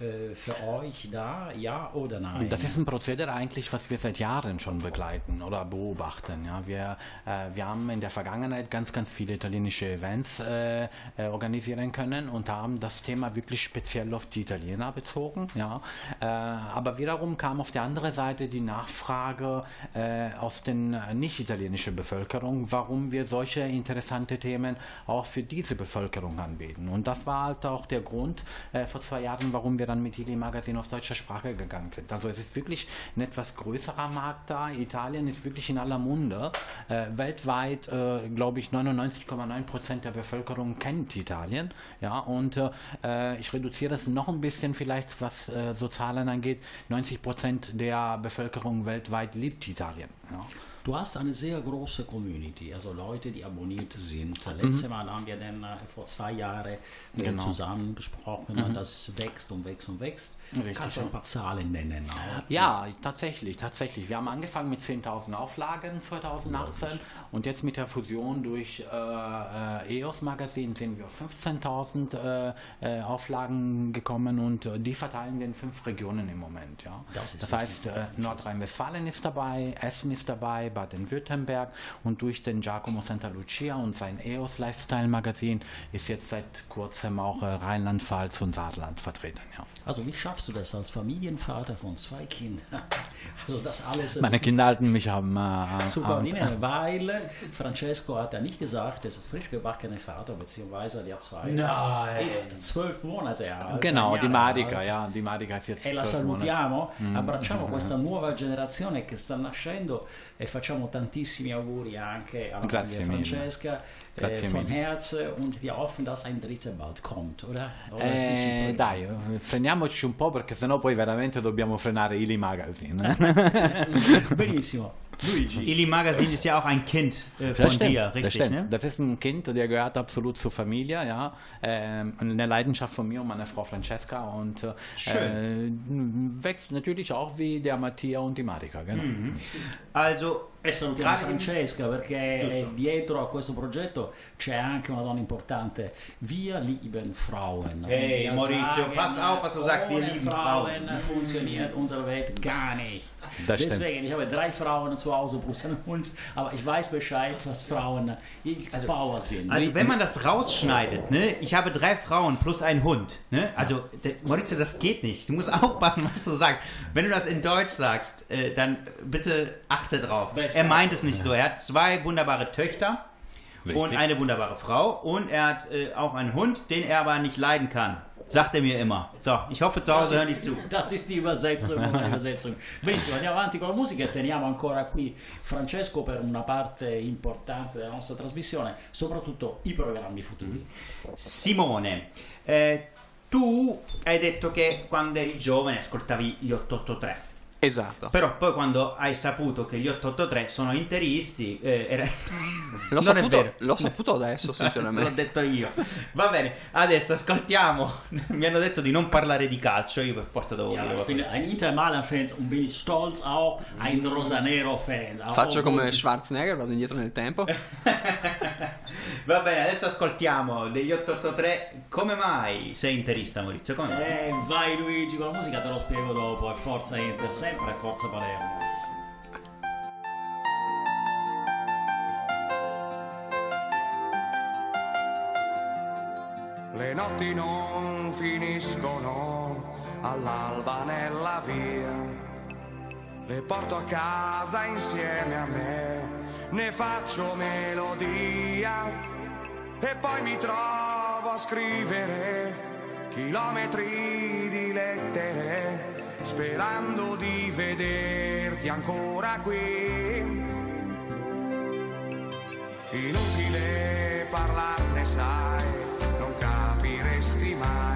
äh, für euch da, ja oder nein? Das ist ein Prozedere eigentlich, was wir seit Jahren schon begleiten oder beobachten. Ja, wir, äh, wir haben in der Vergangenheit ganz, ganz viele italienische Events äh, äh, organisieren können und haben das Thema wirklich speziell auf die Italiener bezogen. Ja, äh, aber wiederum kam auf der anderen Seite die Nachfrage äh, aus den äh, nicht-italienischen Bevölkerung, warum wir solche interessante Themen auch für diese Bevölkerung anbieten. Und das war halt auch der Grund äh, vor zwei Jahren, warum wir dann mit Ili Magazin auf deutscher Sprache gegangen sind. Also es ist wirklich ein etwas größerer Markt da. Italien ist wirklich in aller Munde. Weltweit, glaube ich, 99,9 Prozent der Bevölkerung kennt Italien. Ja, und äh, ich reduziere es noch ein bisschen vielleicht, was äh, so Zahlen angeht. 90 Prozent der Bevölkerung weltweit liebt Italien. Ja. Du hast eine sehr große Community, also Leute, die abonniert sind. Letztes Mal haben wir dann äh, vor zwei Jahren äh, Mhm. Genau. zusammen gesprochen, Mhm. das wächst und wächst und wächst. Richtig, Kannst du ein paar Zahlen nennen? Auch? Ja, tatsächlich, tatsächlich. Wir haben angefangen mit 10.000 Auflagen 2018 und jetzt mit der Fusion durch äh, äh, EOS Magazin sind wir auf 15.000 äh, Auflagen gekommen und die verteilen wir in fünf Regionen im Moment. Ja. Das Das heißt, äh, Nordrhein-Westfalen ist dabei, Essen ist dabei, Baden-Württemberg und durch den Giacomo Santa Lucia und sein EOS Lifestyle Magazin ist jetzt seit kurzem auch äh, Rheinland-Pfalz und Saarland vertreten. Ja. Also wie schaffst du das als Familienvater von zwei Kindern? Also das alles Meine Kinder halten mich am äh, zu koordinieren, weil Francesco hat ja nicht gesagt, ist frisch gebackener Vater, beziehungsweise der zweite ist zwölf Monate alt. Genau, ein die alt. ja, die Marica ist jetzt E la zwölf Monate. salutiamo, Mm. abbracciamo questa nuova generazione che sta nascendo e facciamo tantissimi auguri anche alla Grazie mille. Francesca Grazie von mille. Herz und wir hoffen, dass ein dritter bald kommt, oder? Oder Eh, dai, eh, freniamoci un po' perché sennò poi veramente dobbiamo frenare Ili Magazine. Benissimo. Luigi. Ili Magazin ist ja auch ein Kind äh, von Das stimmt, dir, das richtig, stimmt. ne? Das ist ein Kind, der gehört absolut zur Familie, ja. Ähm, eine Leidenschaft von mir und meiner Frau Francesca und äh, Schön. äh, wächst natürlich auch wie der Mattia und die Marika, genau. Mhm. Also, E salutiamo Grazie. Francesca perché Giusto. eh, dietro a questo progetto c'è anche una donna importante. Wir lieben Frauen. Hey, Maurizio, pass auf, was du sagst, wir ohne lieben Frauen. Funktioniert unsere Welt gar nicht. Das stimmt. Deswegen, ich habe drei Frauen zu Hause plus einen Hund, aber ich weiß Bescheid, was Frauen X Power sind. Also wenn man das rausschneidet, ne, ich habe drei Frauen plus einen Hund, ne, also der, Maurizio, das geht nicht. Du musst aufpassen, was du sagst. Wenn du das in Deutsch sagst, äh, dann bitte achte drauf. Besser. Er meint es nicht so. Er hat zwei wunderbare Töchter Richtig. und eine wunderbare Frau und er hat äh, auch einen Hund, den er aber nicht leiden kann. Sagt er mir immer. So, ich hoffe zu Hause hören die zu. Das ist die Übersetzung. Übersetzung. Benissimo, andiamo avanti con la musica e teniamo ancora qui Francesco per una parte importante della nostra trasmissione, soprattutto i programmi futuri. Simone, eh, tu hai detto che quando eri giovane ascoltavi gli 883. Esatto. Però poi quando hai saputo che gli 883 sono interisti, eh, era... L'ho non è saputo, vero. l'ho saputo adesso, L'ho sinceramente. detto io. Va bene, adesso ascoltiamo. Mi hanno detto di non parlare di calcio, io per forza devo dire. ein Inter-Mailand-Fan und bin stolz auch ein Rosanero-Fan. Auch Faccio come obwohl- Schwarzenegger, vado indietro nel tempo. Va bene, adesso ascoltiamo degli 883. Come mai sei interista, Maurizio? Come? Eh, vai Luigi con la musica, te lo spiego dopo. È Forza Inter, sempre Forza Palermo. Le notti non finiscono all'alba nella via. Le porto a casa insieme a me, ne faccio melodia e poi mi trovo a scrivere chilometri di lettere sperando di vederti ancora qui. Inutile parlarne, sai, non capiresti mai.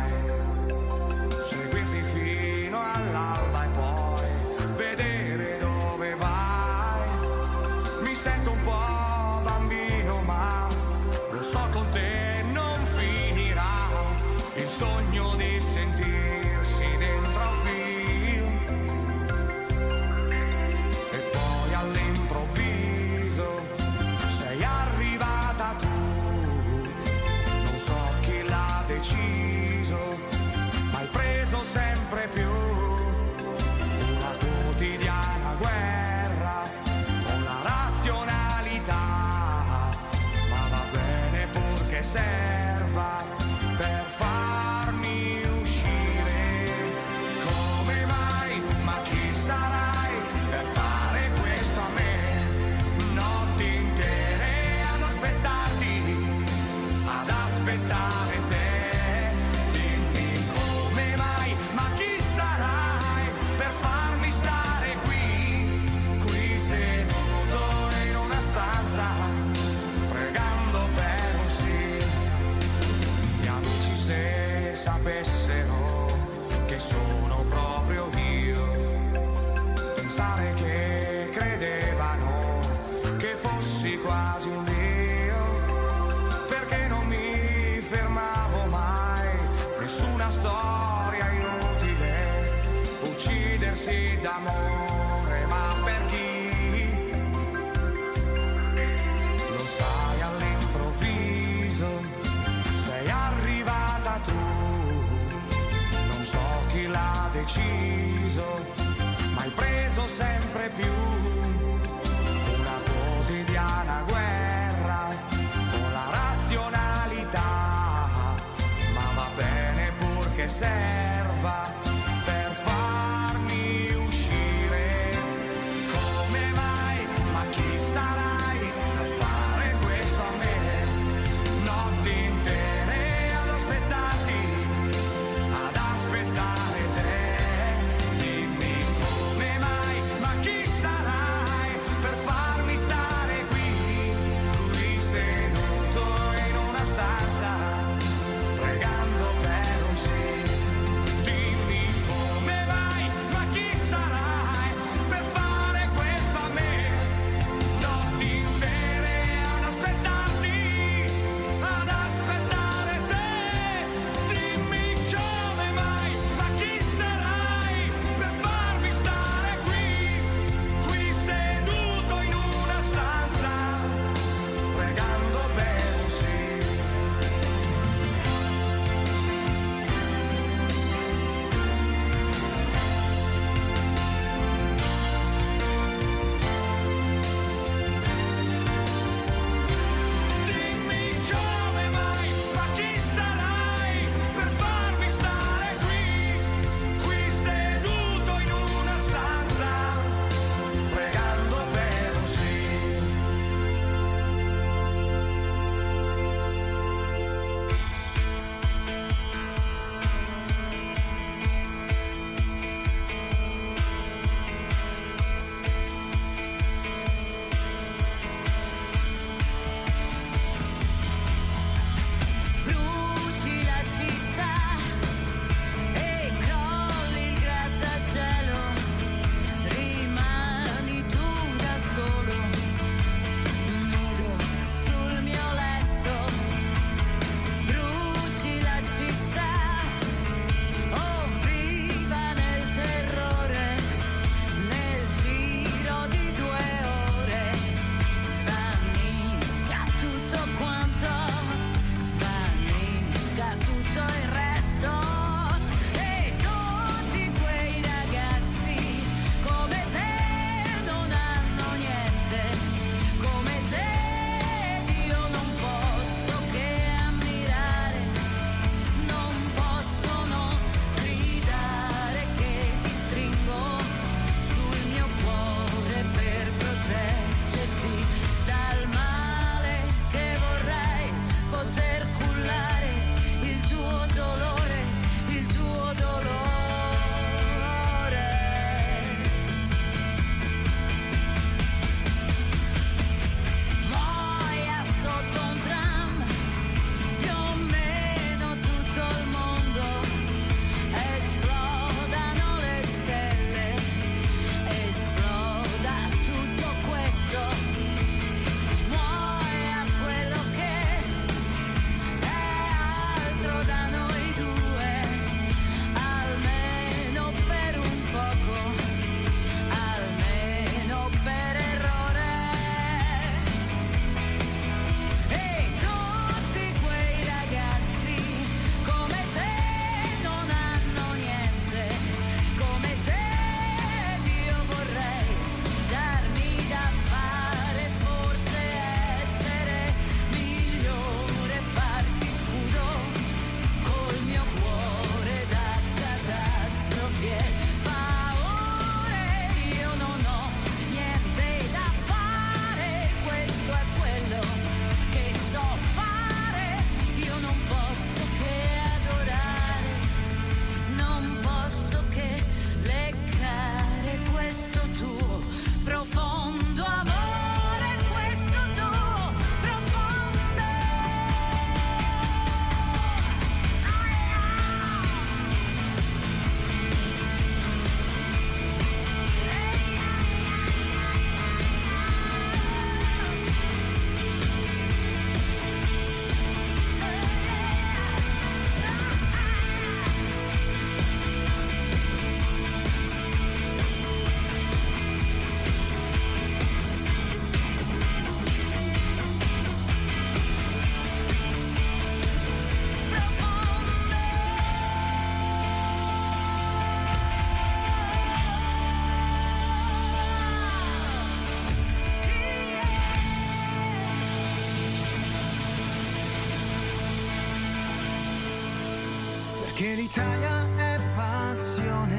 l'Italia è passione.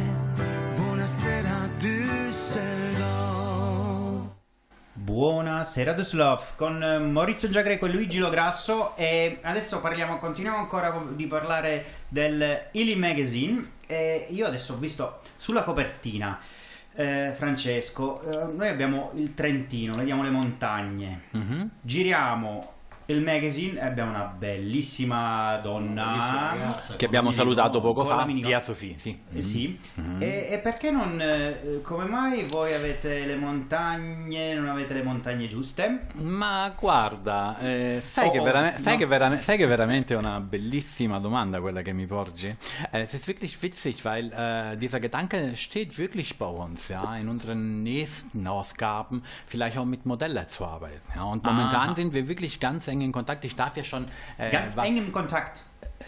Buonasera Düsseldorf. Buonasera Düsseldorf con eh, Maurizio Giagreco e Luigi Lograsso e adesso parliamo, continuiamo ancora di parlare del Ili Magazine e io adesso ho visto sulla copertina eh, Francesco, eh, noi abbiamo il Trentino, vediamo le montagne, Mhm. giriamo il magazine e abbiamo una bellissima donna Che abbiamo salutato poco con fa. Via Sofì, sì. Eh, sì. Mhm. E, e perché non. eh, come mai voi avete le montagne, non avete le montagne giuste? Ma guarda, eh, sai, Oh, che verame- sai, no. che verame- sai che veramente è una bellissima Domanda, quella che mi porgi? Äh, es ist wirklich witzig, weil äh, dieser Gedanke steht wirklich bei uns, ja, in unseren nächsten Ausgaben vielleicht auch mit Modelle zu arbeiten. Ja, und momentan Aha. sind wir wirklich ganz eng in Kontakt. Ich darf ja schon äh, Ganz wa- eng im Kontakt.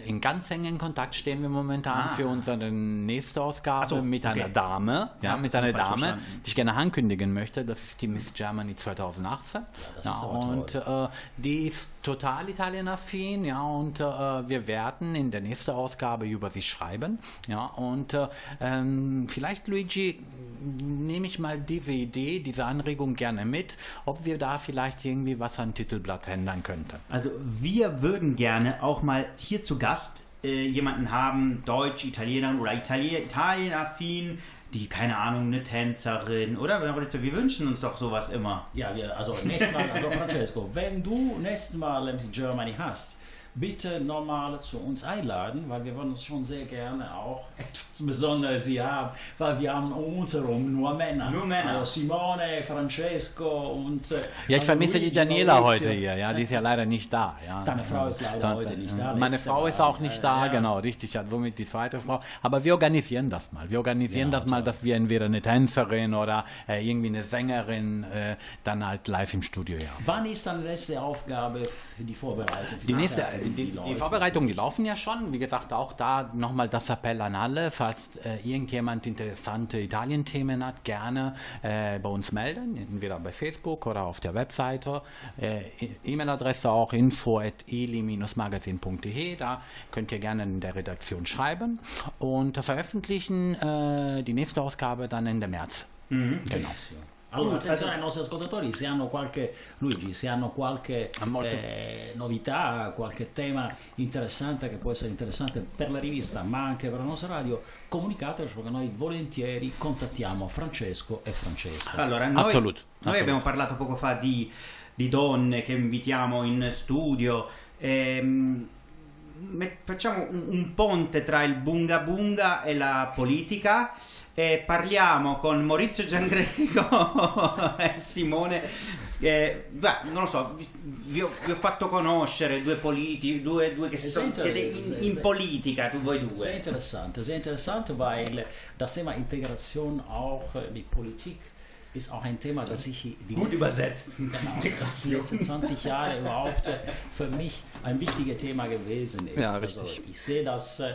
In ganz engen Kontakt stehen wir momentan Ah. für unsere nächste Ausgabe so, mit einer okay. Dame, ja, Ja, mit einer Dame, die ich gerne ankündigen möchte. Das ist die Miss Germany 2018. das Ja, ist aber und toll. äh, die ist total Italienaffin, ja, und äh, wir werden in der nächsten Ausgabe über sie schreiben, ja, und äh, ähm, vielleicht Luigi nehme ich mal diese Idee, diese Anregung gerne mit, ob wir da vielleicht irgendwie was an Titelblatt ändern könnten. Also, wir würden gerne auch mal hier zu Gast äh, jemanden haben, Deutsch, Italiener oder Itali Italienaffin, die, keine Ahnung, eine Tänzerin, oder? Wir wünschen uns doch sowas immer. Ja, wir, also nächstes Mal, also Francesco, wenn du nächstes Mal Miss Germany hast, bitte nochmal zu uns einladen, weil wir wollen uns schon sehr gerne auch etwas Besonderes hier haben, weil wir haben um uns herum nur Männer. Nur Männer. Also Simone, Francesco und... äh, Ja, ich also vermisse die Luigi, Daniela Maurizio. heute hier, ja, die ist ja leider nicht da. Ja. Deine Frau ist leider Ja, heute nicht da, Meine Frau ist auch nicht da, Ja. genau, richtig, ja, somit die zweite Frau. Aber wir organisieren das mal. Wir organisieren Ja, das mal, dass wir entweder eine Tänzerin oder äh, irgendwie eine Sängerin äh, dann halt live im Studio haben. Wann ist dann die letzte Aufgabe für die Vorbereitung? Die, nächste, Die, die. Vorbereitungen, die laufen ja schon. Wie gesagt, auch da nochmal das Appell an alle. Falls äh, irgendjemand interessante Italien-Themen hat, gerne äh, bei uns melden. Entweder bei Facebook oder auf der Webseite. Äh, E-Mail-Adresse auch info at eli-magazin.de. Da könnt ihr gerne in der Redaktion schreiben. Und veröffentlichen äh, die nächste Ausgabe dann Ende März. Genau. Allora, attenzione ai nostri ascoltatori, se hanno qualche, Luigi, se hanno qualche molto. eh, novità, qualche tema interessante che può essere interessante per la rivista, ma anche per la nostra radio, comunicateci perché noi volentieri contattiamo Francesco e Francesca. Allora, noi, Assolut, noi assolut. abbiamo parlato poco fa di, di donne che invitiamo in studio. ehm, facciamo un, un ponte tra il bunga bunga e la politica e parliamo con Maurizio Giangreco e Simone. eh, beh, non lo so, vi, ho, vi ho fatto conoscere due politici, due, due che Sehr sono, siete in, in sehr- politica, tu voi Sehr due. interessant, sehr interessant, weil das Thema Integration auch mit Politik ist auch ein Thema, das ich die Gut letzten- übersetzt. Genau, die letzten 20 Jahre überhaupt äh, für mich ein wichtiges Thema gewesen ist. Ja, Also ich sehe das äh,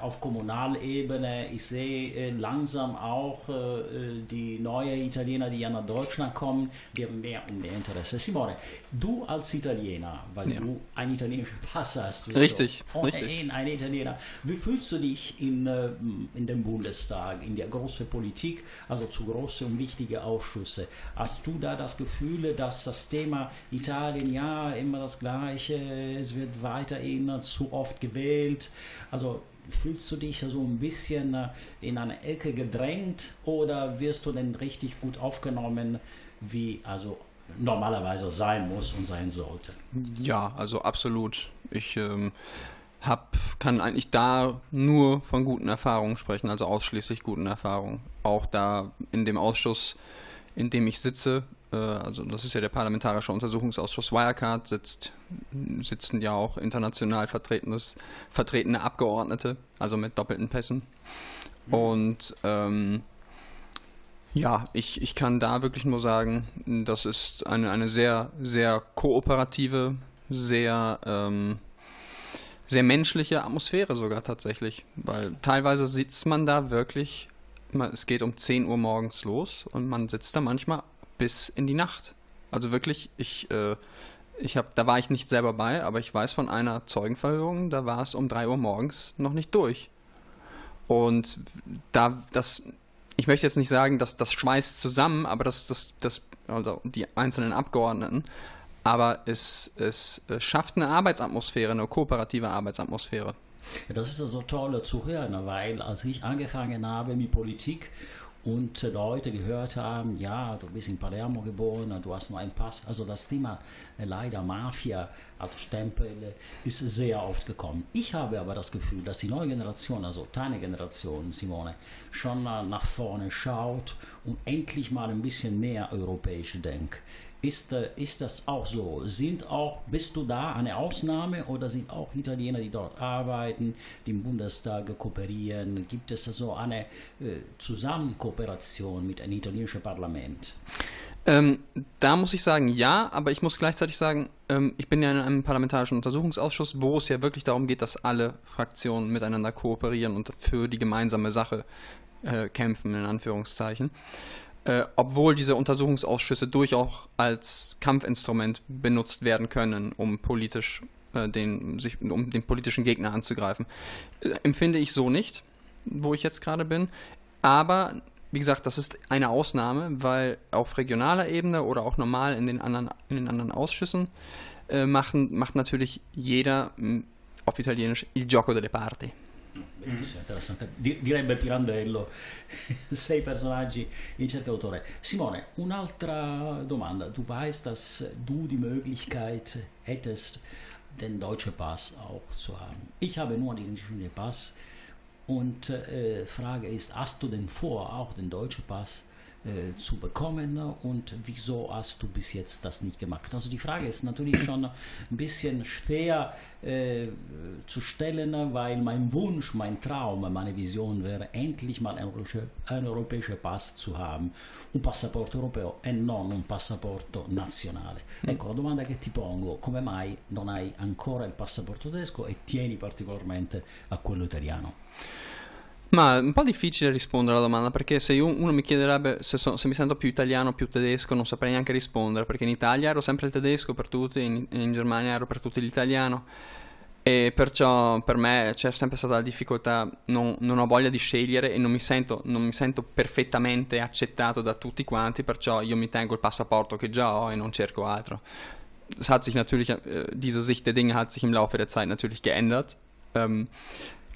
auf Kommunalebene, ich sehe äh, langsam auch äh, die neuen Italiener, die ja nach Deutschland kommen, die haben mehr und mehr Interesse. Simone, du als Italiener, weil Ja. du einen italienischen Pass hast, Richtig, so, richtig. in ein Italiener. Wie fühlst du dich in, äh, in dem Bundestag, in der großen Politik, also zu große und wichtige Ausschüsse? Hast du da das Gefühl, dass das Thema Italien, ja, immer das Gleiche, es wird weiterhin zu oft gewählt? Also fühlst du dich so ein bisschen äh, in eine Ecke gedrängt oder wirst du denn richtig gut aufgenommen, wie also normalerweise sein muss und sein sollte? Ja, also absolut. Ich ähm, hab, kann eigentlich da nur von guten Erfahrungen sprechen, also ausschließlich guten Erfahrungen. Auch da in dem Ausschuss, in dem ich sitze, äh, also das ist ja der Parlamentarische Untersuchungsausschuss Wirecard, sitzt, sitzen ja auch international vertretenes, vertretene Abgeordnete, also mit doppelten Pässen. Und ähm, ja, ich, ich kann da wirklich nur sagen, das ist eine, eine sehr, sehr kooperative, sehr, ähm, sehr menschliche Atmosphäre sogar tatsächlich. Weil teilweise sitzt man da wirklich, man- es geht um 10 Uhr morgens los und man sitzt da manchmal bis in die Nacht. Also wirklich, ich, äh, ich habe, da war ich nicht selber bei, aber ich weiß von einer Zeugenverhörung, da war es um 3 Uhr morgens noch nicht durch. Und da das, ich möchte jetzt nicht sagen, dass das schmeißt zusammen, aber das, das, das, also die einzelnen Abgeordneten, aber es, es äh, schafft eine Arbeitsatmosphäre, eine kooperative Arbeitsatmosphäre. Ja, das ist also toll zu hören, weil als ich angefangen habe mit Politik und Leute gehört haben, ja, du bist in Palermo geboren, du hast nur einen Pass. Also das Thema äh, leider Mafia als Stempel ist sehr oft gekommen. Ich habe aber das Gefühl, dass die neue Generation, also deine Generation, Simone, schon nach vorne schaut und endlich mal ein bisschen mehr europäisch denkt. Ist, ist das auch so? Sind auch, bist du da eine Ausnahme oder sind auch Italiener, die dort arbeiten, die im Bundestag kooperieren? Gibt es so eine äh, Zusammenkooperation mit einem italienischen Parlament? Ähm, da muss ich sagen, ja, aber ich muss gleichzeitig sagen, ähm, ich bin ja in einem parlamentarischen Untersuchungsausschuss, wo es ja wirklich darum geht, dass alle Fraktionen miteinander kooperieren und für die gemeinsame Sache äh, kämpfen, in Anführungszeichen. Äh, obwohl diese Untersuchungsausschüsse durchaus als Kampfinstrument benutzt werden können, um politisch äh, den, sich, um den politischen Gegner anzugreifen. Äh, empfinde ich so nicht, wo ich jetzt gerade bin. Aber wie gesagt, das ist eine Ausnahme, weil auf regionaler Ebene oder auch normal in den anderen, in den anderen Ausschüssen äh, machen, macht natürlich jeder auf Italienisch il gioco delle parti. Di- direbbe Pirandello, sei personaggi in cerca d'autore. Simone, un'altra Domanda. Du weißt, dass du die Möglichkeit hättest, den deutschen Pass auch zu haben. Ich habe nur den italienischen Pass und äh, Frage ist, hast du denn vor, auch den deutschen Pass äh, zu bekommen und wieso hast du bis jetzt das nicht gemacht? Also die Frage ist natürlich schon ein bisschen schwer äh, zu stellen, weil mein Wunsch, mein Traum, meine Vision wäre, endlich mal einen europäischen, einen europäischen Pass zu haben, un passaporto europeo e non un passaporto nazionale. Ecco, la domanda che ti pongo, come mai non hai ancora il passaporto tedesco e tieni particolarmente a quello italiano? Ma è un po' difficile rispondere alla domanda perché se io- uno mi chiederebbe se, so- se mi sento più italiano o più tedesco non saprei neanche rispondere perché in Italia ero sempre il tedesco per tutti, in, in Germania ero per tutti l'italiano e perciò per me c'è sempre stata la difficoltà, non, non ho voglia di scegliere e non mi, sento, non mi sento perfettamente accettato da tutti quanti, perciò io mi tengo il passaporto che già ho e non cerco altro. Es hat sich natürlich, äh, diese Sicht der Dinge hat sich im Laufe der Zeit natürlich geändert. Ähm,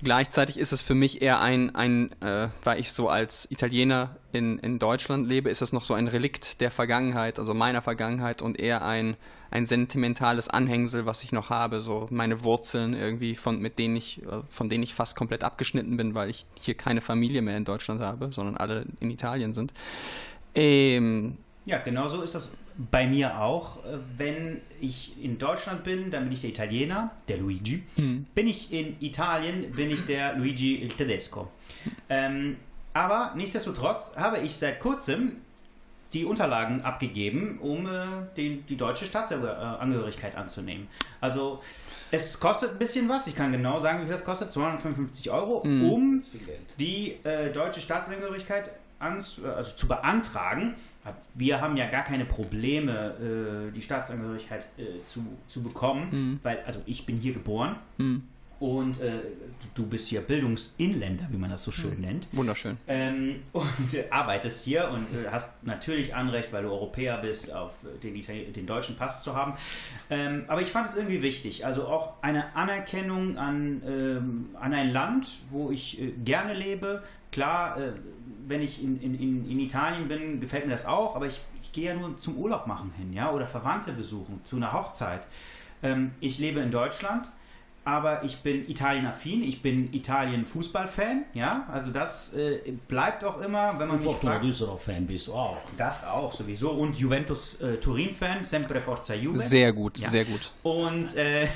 Gleichzeitig ist es für mich eher ein, ein äh, weil ich so als Italiener in, in Deutschland lebe, ist es noch so ein Relikt der Vergangenheit, also meiner Vergangenheit und eher ein, ein sentimentales Anhängsel, was ich noch habe, so meine Wurzeln irgendwie, von, mit denen ich, äh, von denen ich fast komplett abgeschnitten bin, weil ich hier keine Familie mehr in Deutschland habe, sondern alle in Italien sind. Ähm, Ja, genau so ist das bei mir auch. Wenn ich in Deutschland bin, dann bin ich der Italiener, der Luigi. Bin ich in Italien, bin ich der Luigi il Tedesco. Ähm, aber nichtsdestotrotz habe ich seit kurzem die Unterlagen abgegeben, um äh, den, die deutsche Staatsangehörigkeit anzunehmen. Also es kostet ein bisschen was, ich kann genau sagen, wie viel das kostet, 255 Euro, um die äh, deutsche Staatsangehörigkeit ans, also zu beantragen. Wir haben ja gar keine Probleme, äh, die Staatsangehörigkeit äh, zu, zu bekommen, weil, also ich bin hier geboren und äh, du bist hier Bildungsinländer, wie man das so schön nennt. wunderschön. Ähm, und äh, arbeitest hier und äh, hast natürlich Anrecht, weil du Europäer bist, auf den, Itali den deutschen Pass zu haben. Ähm, aber ich fand es irgendwie wichtig. Also auch eine Anerkennung an, ähm, an ein Land, wo ich äh, gerne lebe. Klar, äh, wenn ich in, in, in, in Italien bin, gefällt mir das auch, aber ich, ich gehe ja nur zum Urlaub machen hin, ja, oder Verwandte besuchen, zu einer Hochzeit. Ähm, ich lebe in Deutschland aber ich bin Italien-affin, ich bin Italien-Fußball-Fan, ja, also das äh, bleibt auch immer, wenn man Und mich fragt, Düsseldorf-Fan bist du auch. das auch sowieso und Juventus-Turin-Fan, sempre Forza Juve. Sehr gut, Ja. sehr gut. Und äh,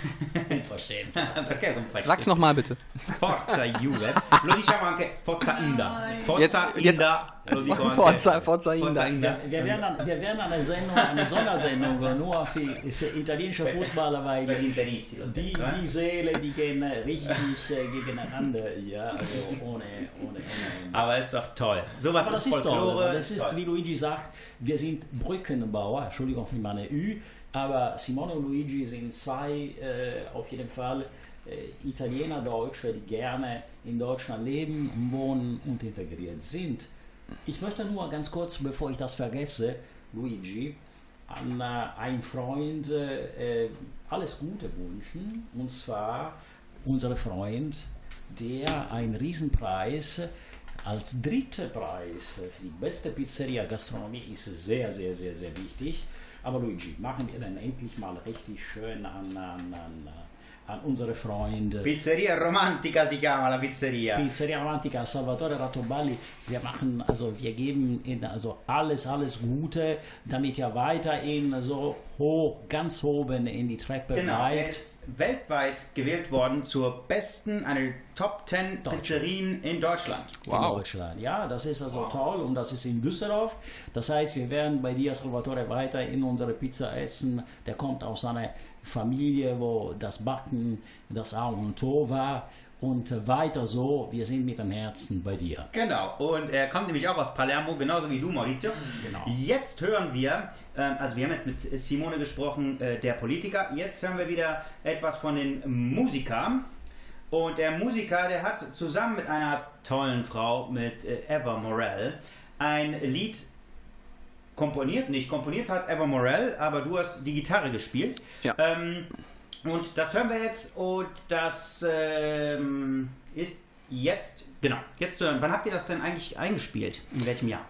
Verschämt. perché fai Sag's nochmal bitte. Forza Juve, lo diciamo anche Forza Inda. Forza Jetzt- jetzt- Inda. Forza- Forza Inda. Inda. Wir werden, wir werden eine Sendung, eine Sondersendung nur für, für italienische Fußballer, weil die, die Seele, die gehen richtig äh, gegeneinander. Ja, also ohne, ohne, ohne. Aber ist doch toll. Sowas Aber das ist ist toll. Folklore. Das ist, toll. wie Luigi sagt, wir sind Brückenbauer, Entschuldigung für meine Ü, aber Simone und Luigi sind zwei äh, auf jeden Fall äh, Italiener, Deutsche, die gerne in Deutschland leben, wohnen und integriert sind. Ich möchte nur ganz kurz, bevor ich das vergesse, Luigi, an äh, einen Freund äh, äh, alles Gute wünschen. Und zwar unser Freund, der einen Riesenpreis als dritter Preis für die beste Pizzeria Gastronomie ist sehr, sehr, sehr, sehr wichtig. Aber Luigi, machen wir dann endlich mal richtig schön an, an, an, an unsere Freunde. Pizzeria Romantica si chiama la pizzeria. Pizzeria Romantica Salvatore Rattoballi, wir machen, also wir geben Ihnen also alles, alles Gute, damit ihr weiterhin so hoch, ganz oben in die Treppe Genau, er bleibt. ist weltweit gewählt worden zur besten, einer Top 10 Pizzerien in Deutschland. in Deutschland. Ja, das ist also toll und das ist in Düsseldorf. Das heißt, wir werden bei dir, Salvatore, weiter in unsere Pizza essen. Der kommt aus einer Familie, wo das Backen das A und O war. Und weiter so, wir sind mit dem Herzen bei dir. Genau, und er kommt nämlich auch aus Palermo, genauso wie du, Maurizio. Genau. Jetzt hören wir, ähm, also wir haben jetzt mit Simone gesprochen, äh, der Politiker. Jetzt hören wir wieder etwas von den Musikern. Und der Musiker, der hat zusammen mit einer tollen Frau, mit äh, Eva Morell, ein Lied komponiert. Nicht komponiert hat Eva Morell, aber du hast die Gitarre gespielt. Ja. Ähm, und das hören wir jetzt und das ähm, ist jetzt, genau, jetzt zu hören. Wann habt ihr das denn eigentlich eingespielt? In welchem Jahr?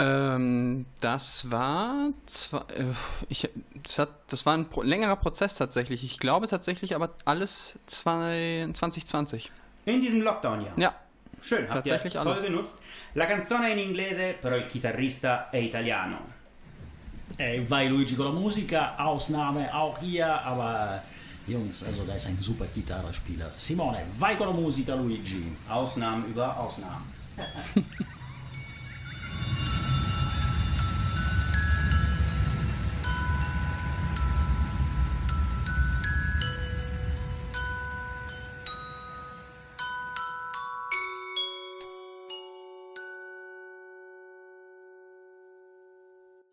Ähm, das war zwar, äh, ich, das, hat, das war ein längerer Prozess tatsächlich. Ich glaube tatsächlich aber alles zwei, 2020. In diesem Lockdown-Jahr? Ja. Schön, habt Tatsächlich ihr toll genutzt. La canzone è in inglese, però il chitarrista è italiano. Ey, vai Luigi con la Musica, Ausnahme auch hier, aber Jungs, also da ist ein super Gitarrespieler. Simone, vai con la Musica, Luigi. Ausnahmen über Ausnahmen.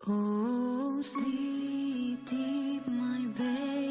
Oh, sleep deep, my baby,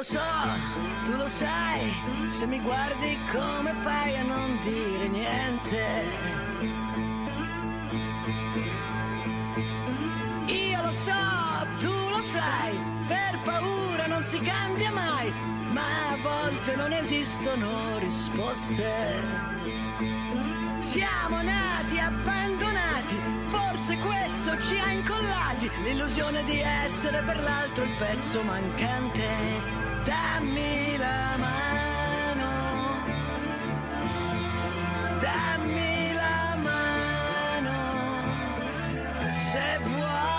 lo so, tu lo sai, se mi guardi come fai a non dire niente. Io lo so, tu lo sai, per paura non si cambia mai, ma a volte non esistono risposte. Siamo nati abbandonati, forse questo ci ha incollati, l'illusione di essere per l'altro il pezzo mancante. Dammi la mano, dammi la mano, se vuoi.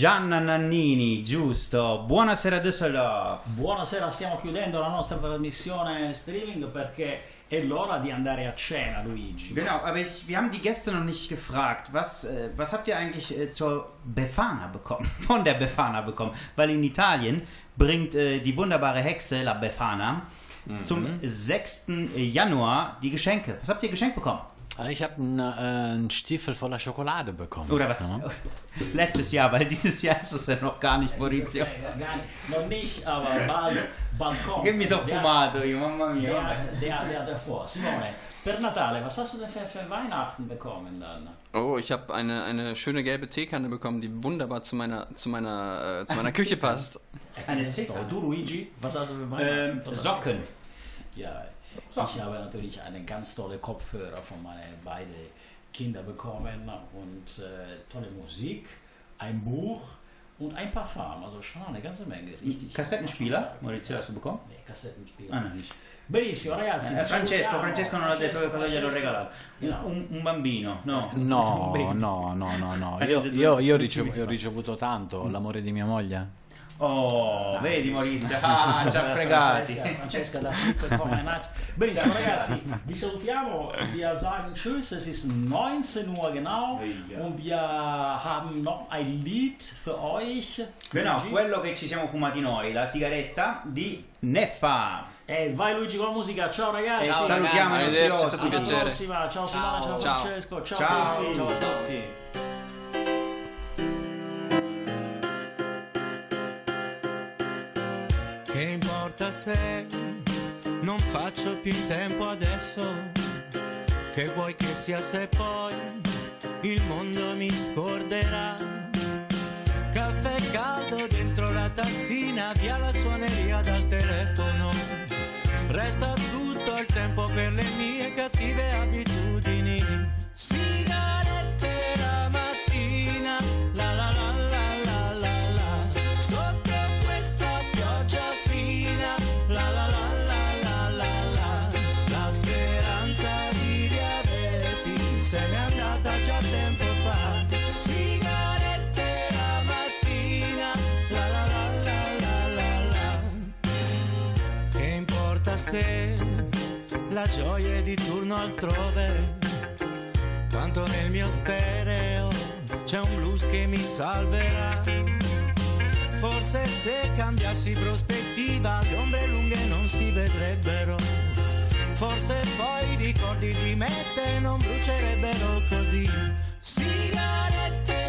Gianna Nannini, giusto. Buonasera Düsseldorf. Buonasera, stiamo chiudendo la nostra trasmissione streaming perché è l'ora di andare a cena, Luigi. Genau, aber ich, wir haben die Gäste noch nicht gefragt. Was, äh, was habt ihr eigentlich äh, zur Befana bekommen? Von der Befana bekommen? Weil in Italien bringt äh, die wunderbare Hexe La Befana zum 6. Januar die Geschenke. Was habt ihr geschenkt bekommen? Ich habe einen, äh, einen Stiefel voller Schokolade bekommen. Oder was? Ja. Letztes Jahr, weil dieses Jahr ist es ja noch gar nicht, Maurizio. Noch nicht, aber bald, bald kommt. Che mi sono Der- fumato io, mamma mia. Der, der, der davor. Simone, per Natale, was hast du denn für, für Weihnachten bekommen dann? Oh, ich habe eine, eine schöne gelbe Teekanne bekommen, die wunderbar zu meiner, zu meiner, äh, zu meiner Küche passt. Eine so, du Luigi, was hast du für Weihnachten? Ähm, Socken. Ja, ich habe natürlich eine ganz tolle Kopfhörer von meinen beiden Kindern bekommen und äh, tolle Musik, ein Buch und ein Parfum, also schon eine ganze Menge, richtig. Kassettenspieler? Maurizio, hast du bekommen? Nee, Kassettenspieler. Ah, no, nicht. Benissimo ragazzi. Eh, Francesco. Francesco non ha detto che cosa glielo Francesco. regalato. No. Un, un bambino, no. No, no, no, no, no. Io, io- io ricevuto, eh, ho ricevuto tanto, l'amore di mia moglie. Oh, vedi Maurizio, ah, ci ha Francesca, fregati. Francesca da Super Format. Benissimo ragazzi, vi salutiamo, wir sagen Tschüss, es ist 19 Uhr genau und wir haben noch ein Lied für euch. Genau, Luigi. quello che ci siamo fumati noi, la sigaretta di Neffa. E vai Luigi con la musica, ciao ragazzi. E salutiamo i nostri Arrivederci, è stato un ospiti. Alla piacere. prossima, ciao Simone, ciao, Ciao. Francesco, ciao, Ciao. a tutti. Ciao a tutti. Se non faccio più in tempo adesso? Che vuoi che sia se poi il mondo mi scorderà? Caffè caldo dentro la tazzina, via la suoneria dal telefono. Resta tutto il tempo per le mie cattive abitudini. La gioia di turno altrove. Tanto nel mio stereo c'è un blues che mi salverà. Forse se cambiassi prospettiva le ombre lunghe non si vedrebbero. Forse poi i ricordi di me te non brucierebbero così. Sigarette